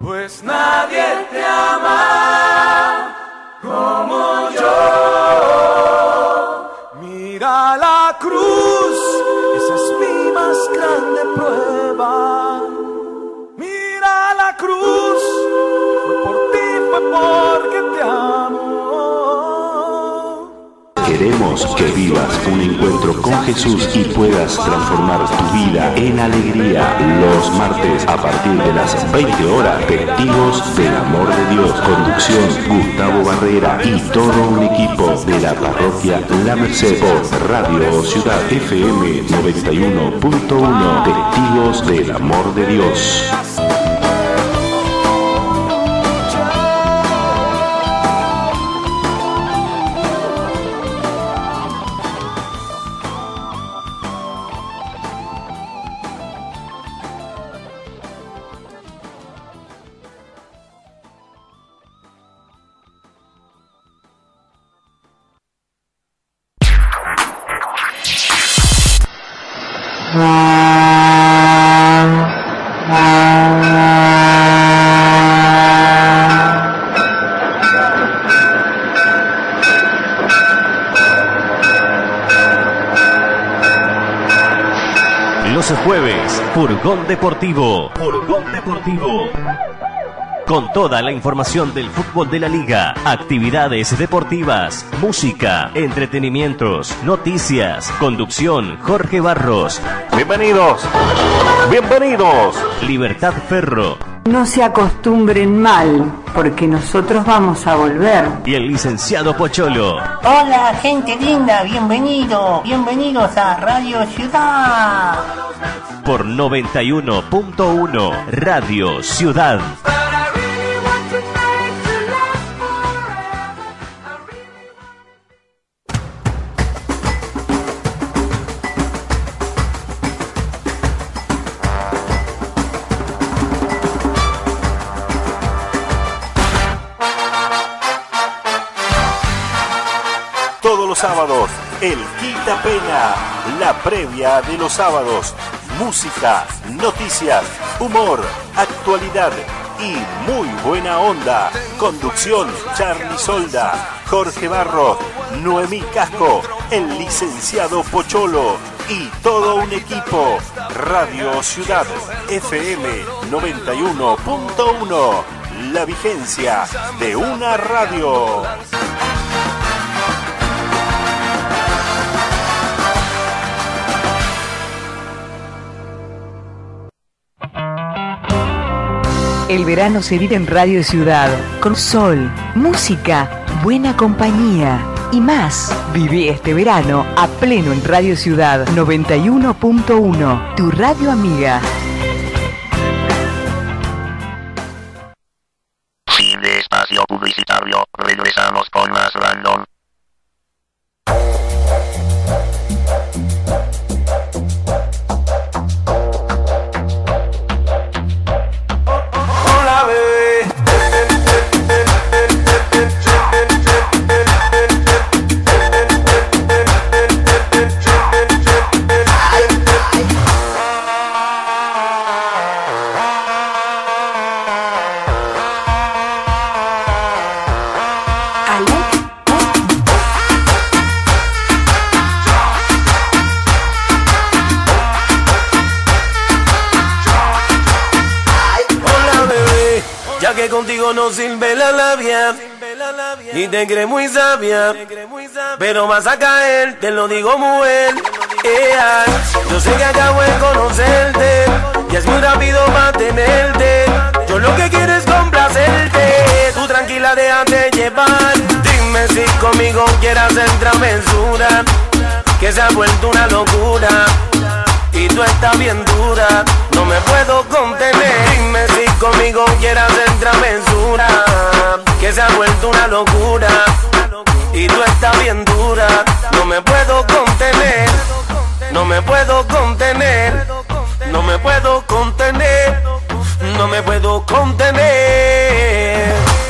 Pues nadie te ama como yo. Mira la cruz, esa es mi más grande prueba. Que vivas un encuentro con Jesús y puedas transformar tu vida en alegría los martes a partir de las 20 horas. Testigos del amor de Dios. Conducción Gustavo Barrera y todo un equipo de la parroquia La Merced por Radio Ciudad FM 91.1. Testigos del amor de Dios. Deportivo. Furgón Deportivo. Con toda la información del fútbol de la liga, actividades deportivas, música, entretenimientos, noticias, conducción, Jorge Barros. Bienvenidos. Bienvenidos. Libertad Ferro. No se acostumbren mal, porque nosotros vamos a volver. Y el licenciado Pocholo. Hola, gente linda, bienvenido, bienvenidos a Radio Ciudad. Por 91.1 Radio Ciudad. Todos los sábados, el Quita Pena, la previa de los sábados. Música, noticias, humor, actualidad y muy buena onda. Conducción, Charlie Solda, Jorge Barro, Noemí Casco, el licenciado Pocholo y todo un equipo. Radio Ciudad FM 91.1. La vigencia de una radio. El verano se vive en Radio Ciudad, con sol, música, buena compañía y más. Viví este verano a pleno en Radio Ciudad 91.1, tu radio amiga. Te lo digo muy bien. Yo sé que acabo de conocerte. Y es muy rápido mantenerte. Yo lo que quiero es complacerte. Tú tranquila, déjate llevar. Dime si conmigo quieras hacer travesura. Que se ha vuelto una locura. Y tú estás bien dura, no me puedo contener. Dime si conmigo quieras hacer travesura. Que se ha vuelto una locura. Y tú estás bien dura, no me puedo contener. No me puedo contener. No me puedo contener. No me puedo contener.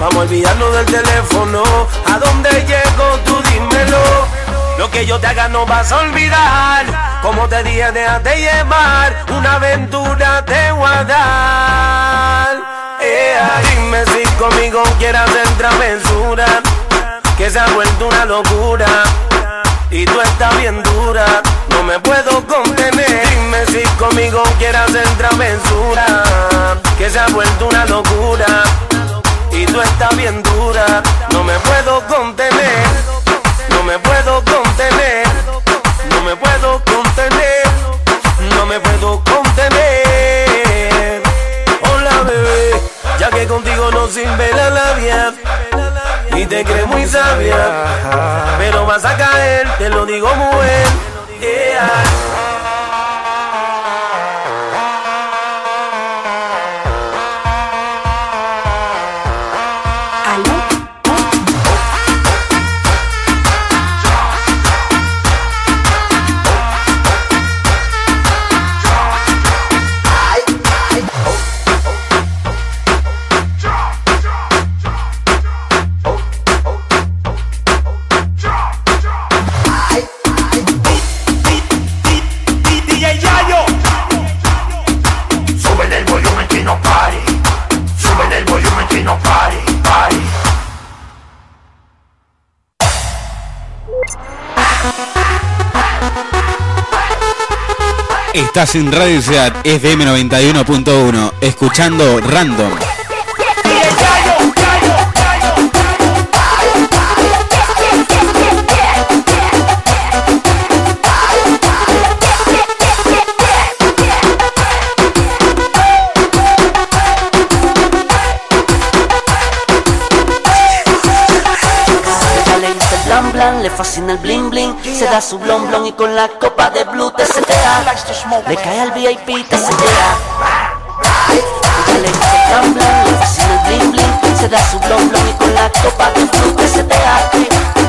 Vamos a olvidarnos del teléfono. ¿A dónde llego? Tú dímelo. Lo que yo te haga no vas a olvidar. Como te dije, déjate llevar. Una aventura te voy a dime si conmigo quieras hacer travesura. Que se ha vuelto una locura. Y tú estás bien dura, no me puedo contener. Dime si conmigo quieras hacer travesura. Que se ha vuelto una locura. Y tú estás bien dura, no me puedo contener. No me puedo contener. No me puedo contener. No me puedo contener. Hola bebé, ya que contigo no sirve la labia. Y te crees muy sabia. Pero vas a caer, te lo digo bien. Yeah. Estás en Radio Ciudad FM 91.1, escuchando Random. Blan, le fascina el bling bling. Se da su blon blon y con la copa de blue te setea. Le cae al VIP, te setea. Ella le gusta el blan, le fascina el bling bling. Se da su blon blon y con la copa de blue te setea.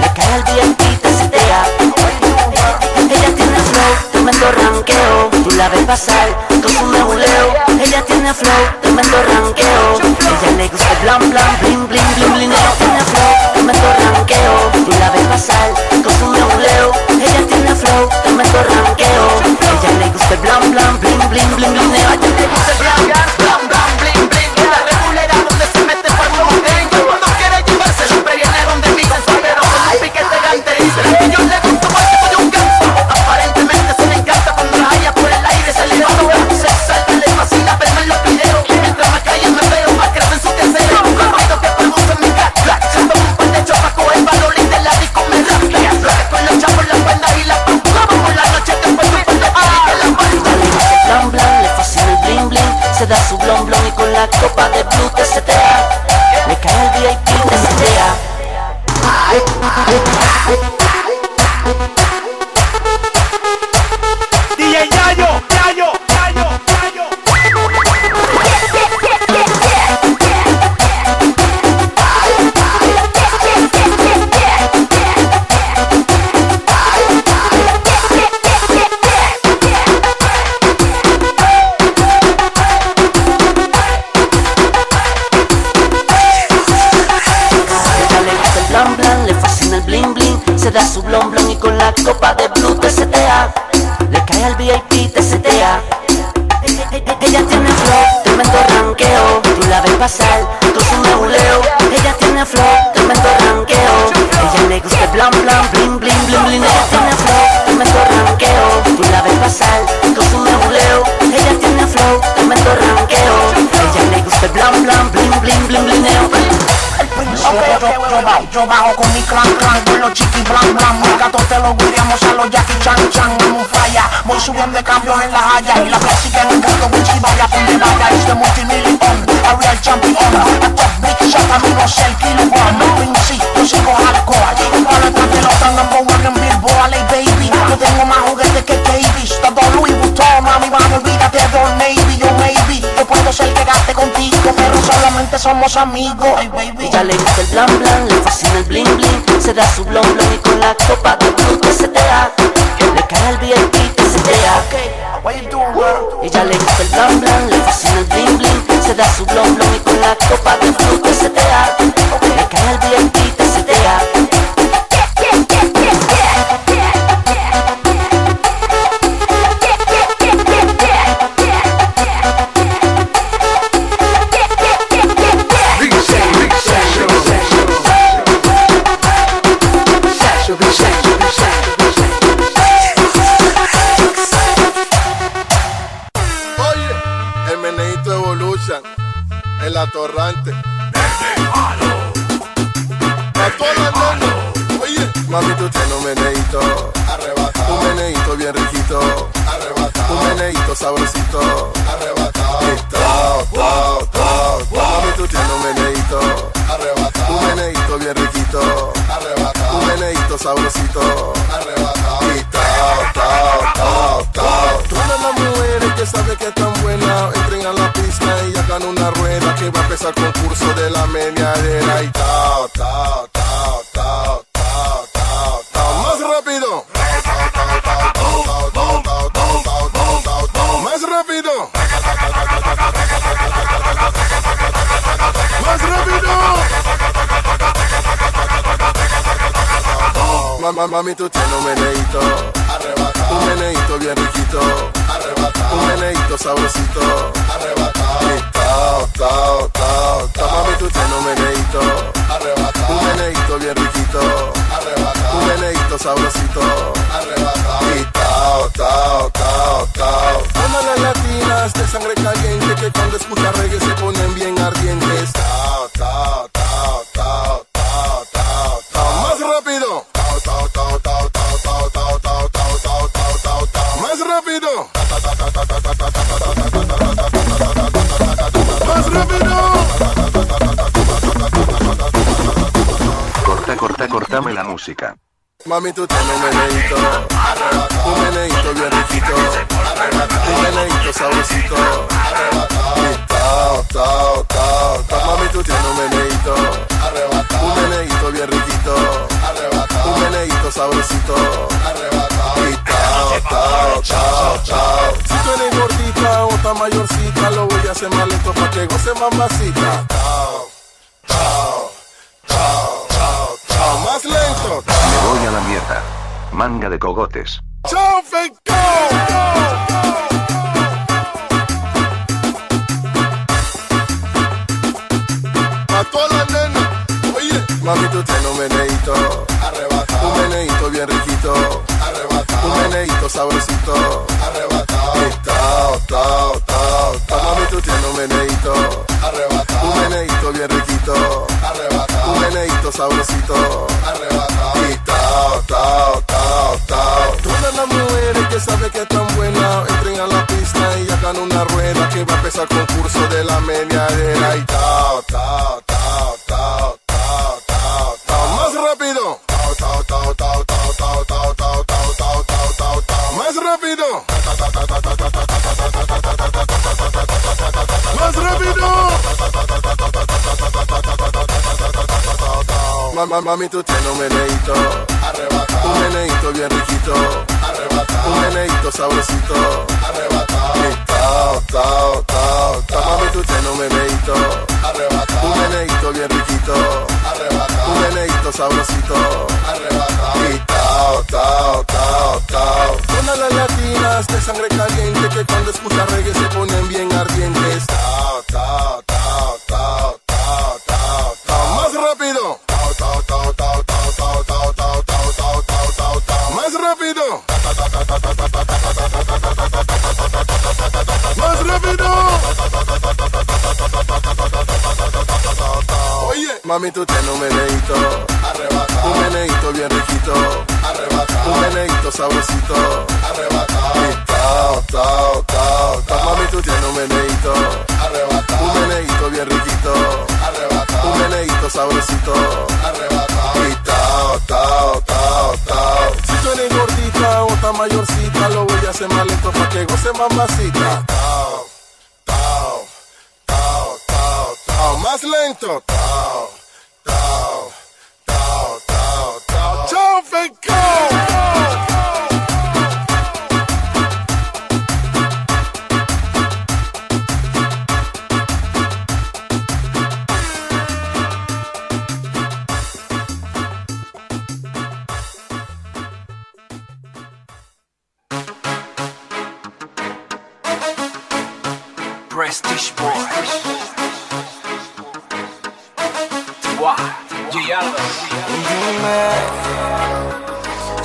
Le cae al VIP, te setea. Ella tiene flow, tremendo ranqueo Tú la ves pasar con su nebuleo Ella tiene flow, tremendo ranqueo. Ella le gusta el blan blan, bling bling bling bling. Ella tiene flow, tremendo ranqueo. Tú la ves pasar con su neuleo. Ella tiene flow, tremendo ranqueo. Ella le gusta el blan blan, bling bling bling bling. Ella le gusta el blan blan, copa de blue te setea. Le cae el VIP, te setea. Yo, bajo, con mi clan clan Con los chiqui blan blan Mis gatos te los guiamos a los Jackie Chan Chan I'm on fire Voy subiendo de cambios en la haya Y la clásica en el mundo Gucci vaya donde vaya. Es de multimillion A real champion. A top big shot A mí no sé el kilogram No Vinci Yo sigo hardcore. Igual de los tan number one en Billboard Lay baby. Yo tengo más juguetes que Davis Todo Louis somos amigos. Ay baby. Ella le gusta el blan blan, le fascina el bling bling. Se da su blon blon y con la copa de blue te setea Le cae al VIP, te setea Ella le gusta el blan blan, le fascina el bling bling. Se da su blon blon y con la copa de blue te setea Le cae al VIP, mami, tú tienes un meneito. Arrebatado. Un meneito bien riquito. Arrebatado. Un meneito sabrosito. Arrebatado. Tao, tao, tao. Mami, tú tienes un meneito. Arrebatado. Un meneito bien riquito. Arrebatado. Un meneito sabrosito. Arrebatado. Tao, tao, tao, tao. Todas las mujeres que saben que están buenas entren a la pista y hagan una rueda que va a empezar concurso de la meneadera y tao, tao, tao, Más rápido. Más rápido. Mamá, mami, tú tienes un meneito. Arrebatado. Un meneito bien riquito. Arrebatado. Un meneito sabrosito. Arrebatado. Tao, tao, tao, tao. Mami, tú tienes un meneito. Arrebatado. Un meneito bien riquito. Arrebatado. Un meneito sabrosito. Arrebatado. Y tao, tao, tao, tao. Todas las latinas de sangre caliente que cuando escuchan reggae se ponen bien ardientes. Tao, tao, tao, tao, tao, tao, tao. Más rápido. Tao, tao, tao, tao, tao, tao, tao, tao, tao, tao, tao, tao, tao. Más rápido. Corta, corta, cortame la música. Mami, tú tienes un meneito, un meneito bien riquito, un meneito sabrosito, tao, tao, tao, tao. Mami, tú tienes un meneito, un meneito bien riquito, un meneito sabrosito, y tao, tao, tao, tao. Si tú eres gordita o tan mayorcita, lo voy a goce más lento pa' que goce mamacita. Tao, tao. Más lento. Me voy a la mierda. Manga de cogotes. Chao, Fenco. A todas las nenas. Oye, mami, tú tienes un meneito. Arrebatado. Un meneito bien riquito. Un meneíto sabrosito. Arrebatado. Tao, tao, tao, tao. Mami, tú tienes un meneíto. Arrebatado. Un meneíto bien riquito. Arrebatado. Un meneíto sabrosito. Arrebatado. Tao, tao, tao, tao. Todas las mujeres que saben que están buenas entren a la pista y hagan una rueda que va a empezar el concurso de la meneadera. Y tao, tao, tao, tao, tao, tao, tao. Más rápido. Tao, tao, tao, tao, tao, tao, tao. Más rápido. Más rápido. Mamá, mami, tú tienes un meneito. Arrebatado. Un meneito bien riquito. Arrebatado. Un meneito sabrosito. Arrebatado. Y tao, tao, tao, tao. Mami, tú tienes un meneito. Arrebatado. Un meneito bien riquito. Arrebatado. Un meneito sabrosito. Arrebatado. Y tao, tao, tao, tao. Todas las latinas de sangre caliente que cuando escuchan reggae se ponen bien ardientes. Tao, tao, tao, tao, tao, tao, tao. Más rápido. Más rápido. Oye, mami, tú tienes un meneito. Un meneito bien riquito. Arrebatado. Un meneito sabrosito. Arrebatado. Tao, tao, tao, tao. Mami, tú tienes un meneito. Arrebatado. Un meneito bien riquito. Arrebatado. Un meneito sabrosito. Arrebatado. Y tao, tao, tao, tao. Si tú eres gordita o tan mayorcita, lo voy a hacer más lento pa' que goce mamacita. Tao, tao, tao, tao, tao. Más lento. and go!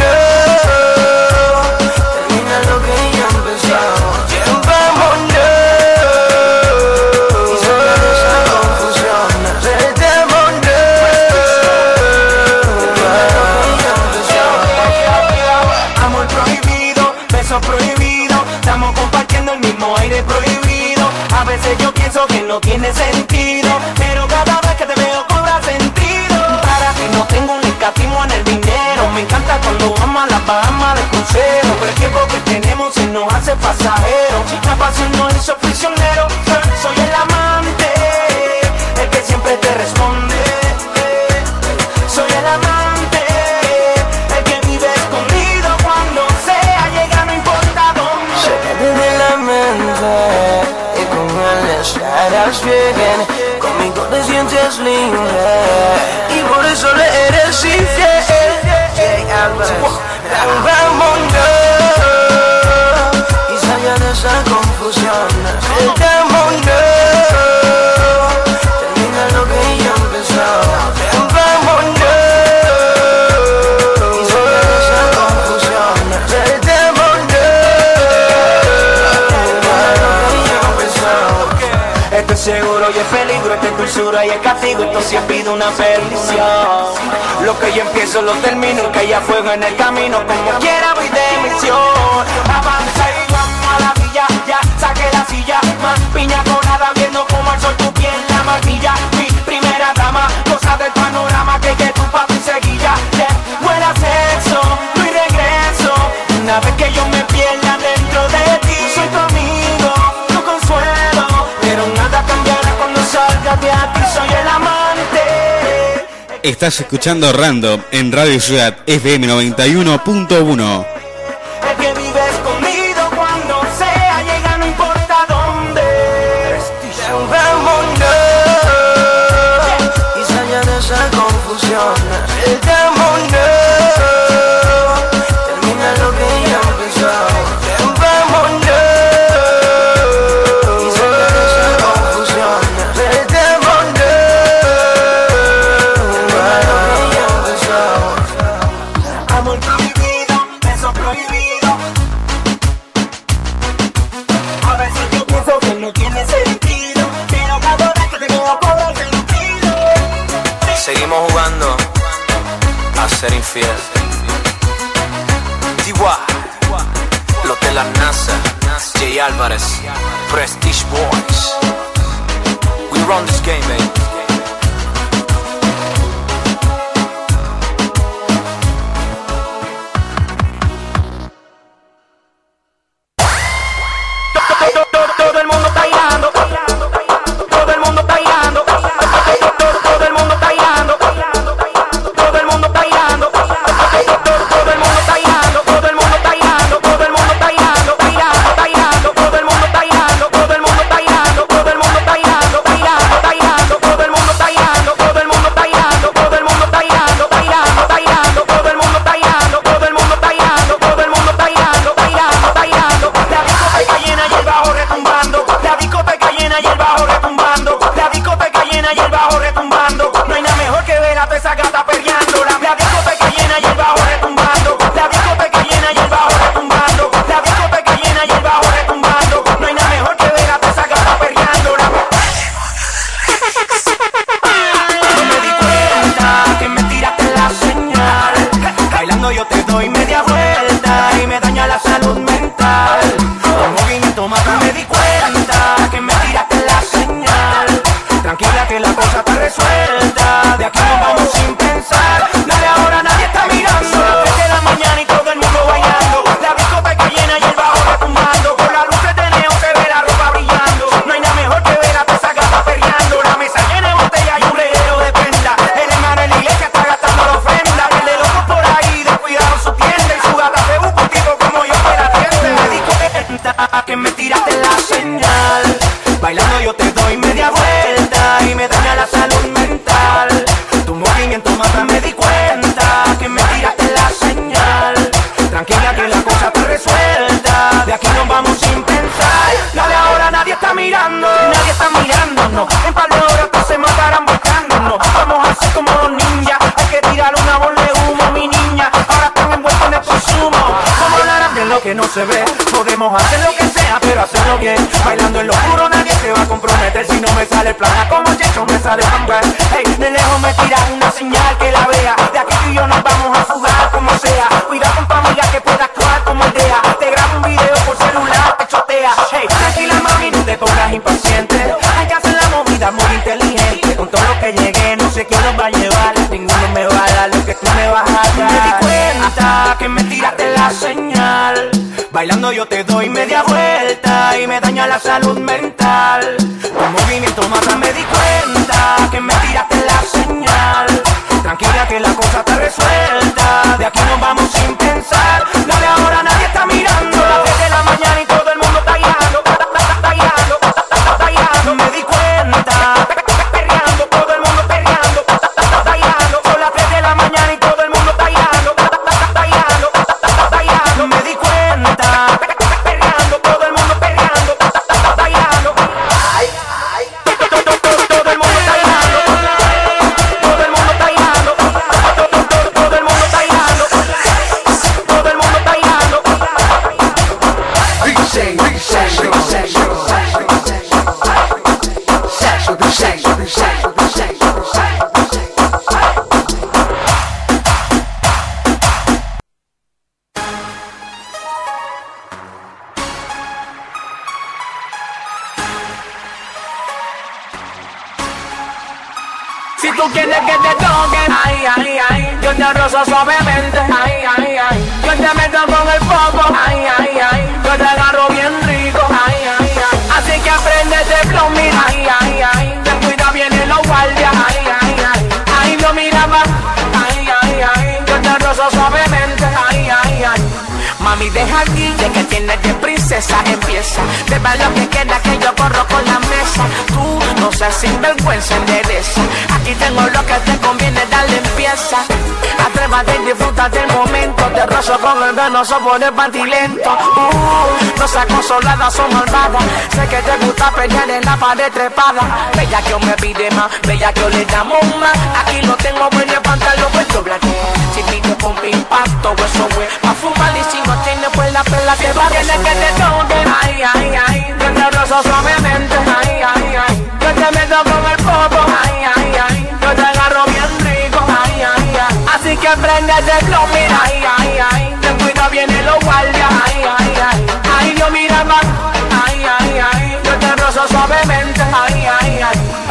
termina que no tiene sentido, pero cada vez que te veo cobra sentido. Para ti no tengo un escatismo en el dinero, me encanta cuando vamos a la Bahama de crucero, pero el tiempo que tenemos se nos hace pasajero. La pasión no hizo prisionero, soy el amante, y es peligro, esta es dulzura y es castigo, esto sí ha sido una perdición. Lo que yo empiezo lo termino, que haya fuego en el camino, como quiera voy de misión. Avanza y vamos a la villa, ya saqué la silla, más piña colada, viendo como el sol tu piel la martilla. Mi primera dama, cosa del panorama, que que tu papi seguilla, te muera sexo, no y regreso. Una vez que yo me pierda dentro de ti, soy tu soy el amante. Estás escuchando Random en Radio Ciudad FM 91.1. yo te doy media vuelta y me daña la salud mental. Tu movimiento mátame con el venoso por el pantilento. Uh, no seas consolada, son malvadas. Sé que te gusta pelear en la pared trepada. Bella que me pide más, bella que le damos más. Aquí no tengo buen pantalón, pues doblate. Si pide con impacto, eso güey. Pa' fumar y si no tiene pues la pela te va a Tienes que te toque, ay, ay, ay. Yo te suavemente, ay, ay, ay. Yo te meto con el popo, ay, ay, ay. Yo te agarro bien rico, ay, ay, ay. Así que prende ese flow, mira, ay, ay, ay. Ten cuidado, viene los guardias, ay, ay, ay. Ay, yo mira más, ay, ay, ay. Yo te rozo suavemente, ay, ay, ay.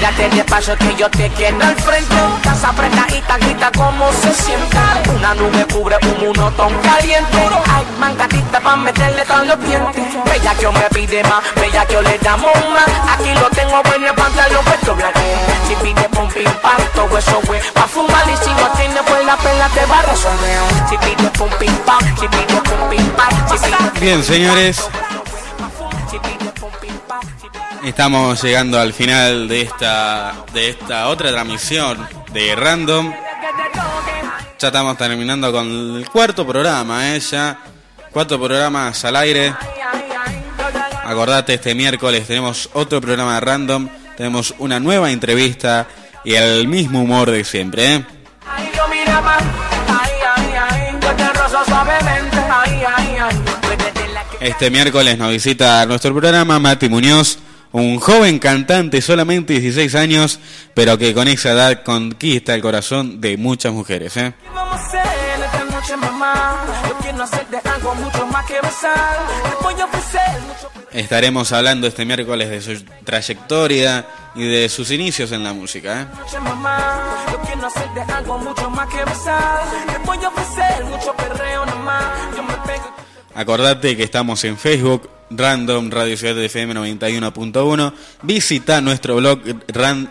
Mírate despacio que yo te quiero al frente. Casa apretadita, grita como se sienta. Una nube cubre un monotón caliente. Ay, mangatita pa' meterle todos los dientes. Bella que yo me pide más, bella que yo le damos más. Aquí lo tengo bueno el pantalón puesto blanco Si pide pum pim pam, todo eso güey Pa' fumar. Y si no tiene pues la pela te va a resolver. Si pide pum pim pam, si pide Si Bien, señores. Estamos llegando al final de esta, de esta otra transmisión de Random. Ya estamos terminando con el cuarto programa, ¿eh? Ya cuatro programas al aire. Acordate, este miércoles tenemos otro programa de Random. Tenemos una nueva entrevista y el mismo humor de siempre, ¿eh? Este miércoles nos visita nuestro programa Mati Muñoz, un joven cantante, solamente 16 años, pero que con esa edad conquista el corazón de muchas mujeres. ¿eh? Estaremos hablando este miércoles de su trayectoria y de sus inicios en la música. ¿eh? Acordate que estamos en Facebook, Random Radio Ciudad de FM 91.1. Visita nuestro blog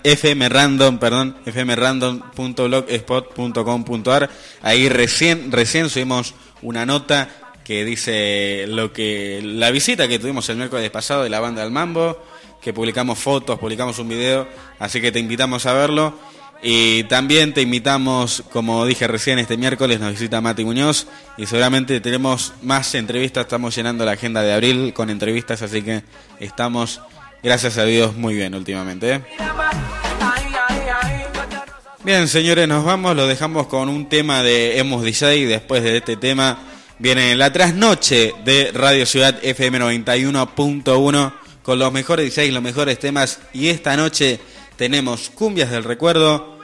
FM Random, perdón, fmrandom.blogspot.com.ar. Ahí recién, recién subimos una nota que dice lo que la visita que tuvimos el miércoles pasado de la banda del Mambo, que publicamos fotos, publicamos un video, así que te invitamos a verlo. Y también te invitamos, como dije recién, este miércoles nos visita Mati Muñoz y seguramente tenemos más entrevistas, estamos llenando la agenda de abril con entrevistas, así que estamos, gracias a Dios, muy bien últimamente. ¿eh? Bien, señores, nos vamos, lo dejamos con un tema de Hemos DJ, después de este tema viene la trasnoche de Radio Ciudad FM 91.1 con los mejores DJs, los mejores temas y esta noche tenemos cumbias del recuerdo,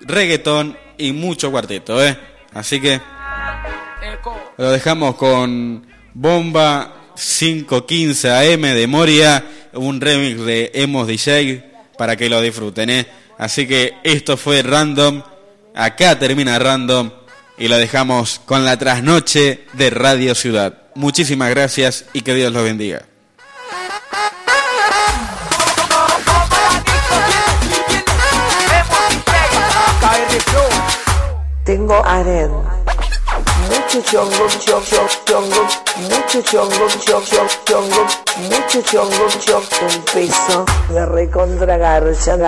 reggaetón y mucho cuarteto, ¿eh? Así que lo dejamos con Bomba 515 AM de Moria, un remix de Emos DJ para que lo disfruten, ¿eh? Así que esto fue Random, acá termina Random y lo dejamos con la trasnoche de Radio Ciudad. Muchísimas gracias y que Dios los bendiga. Tengo ared. Mucho chongo, chongo, chongo, mucho chongo, chongo, chongo, mucho chongo, chongo, un peso de recontra garcha.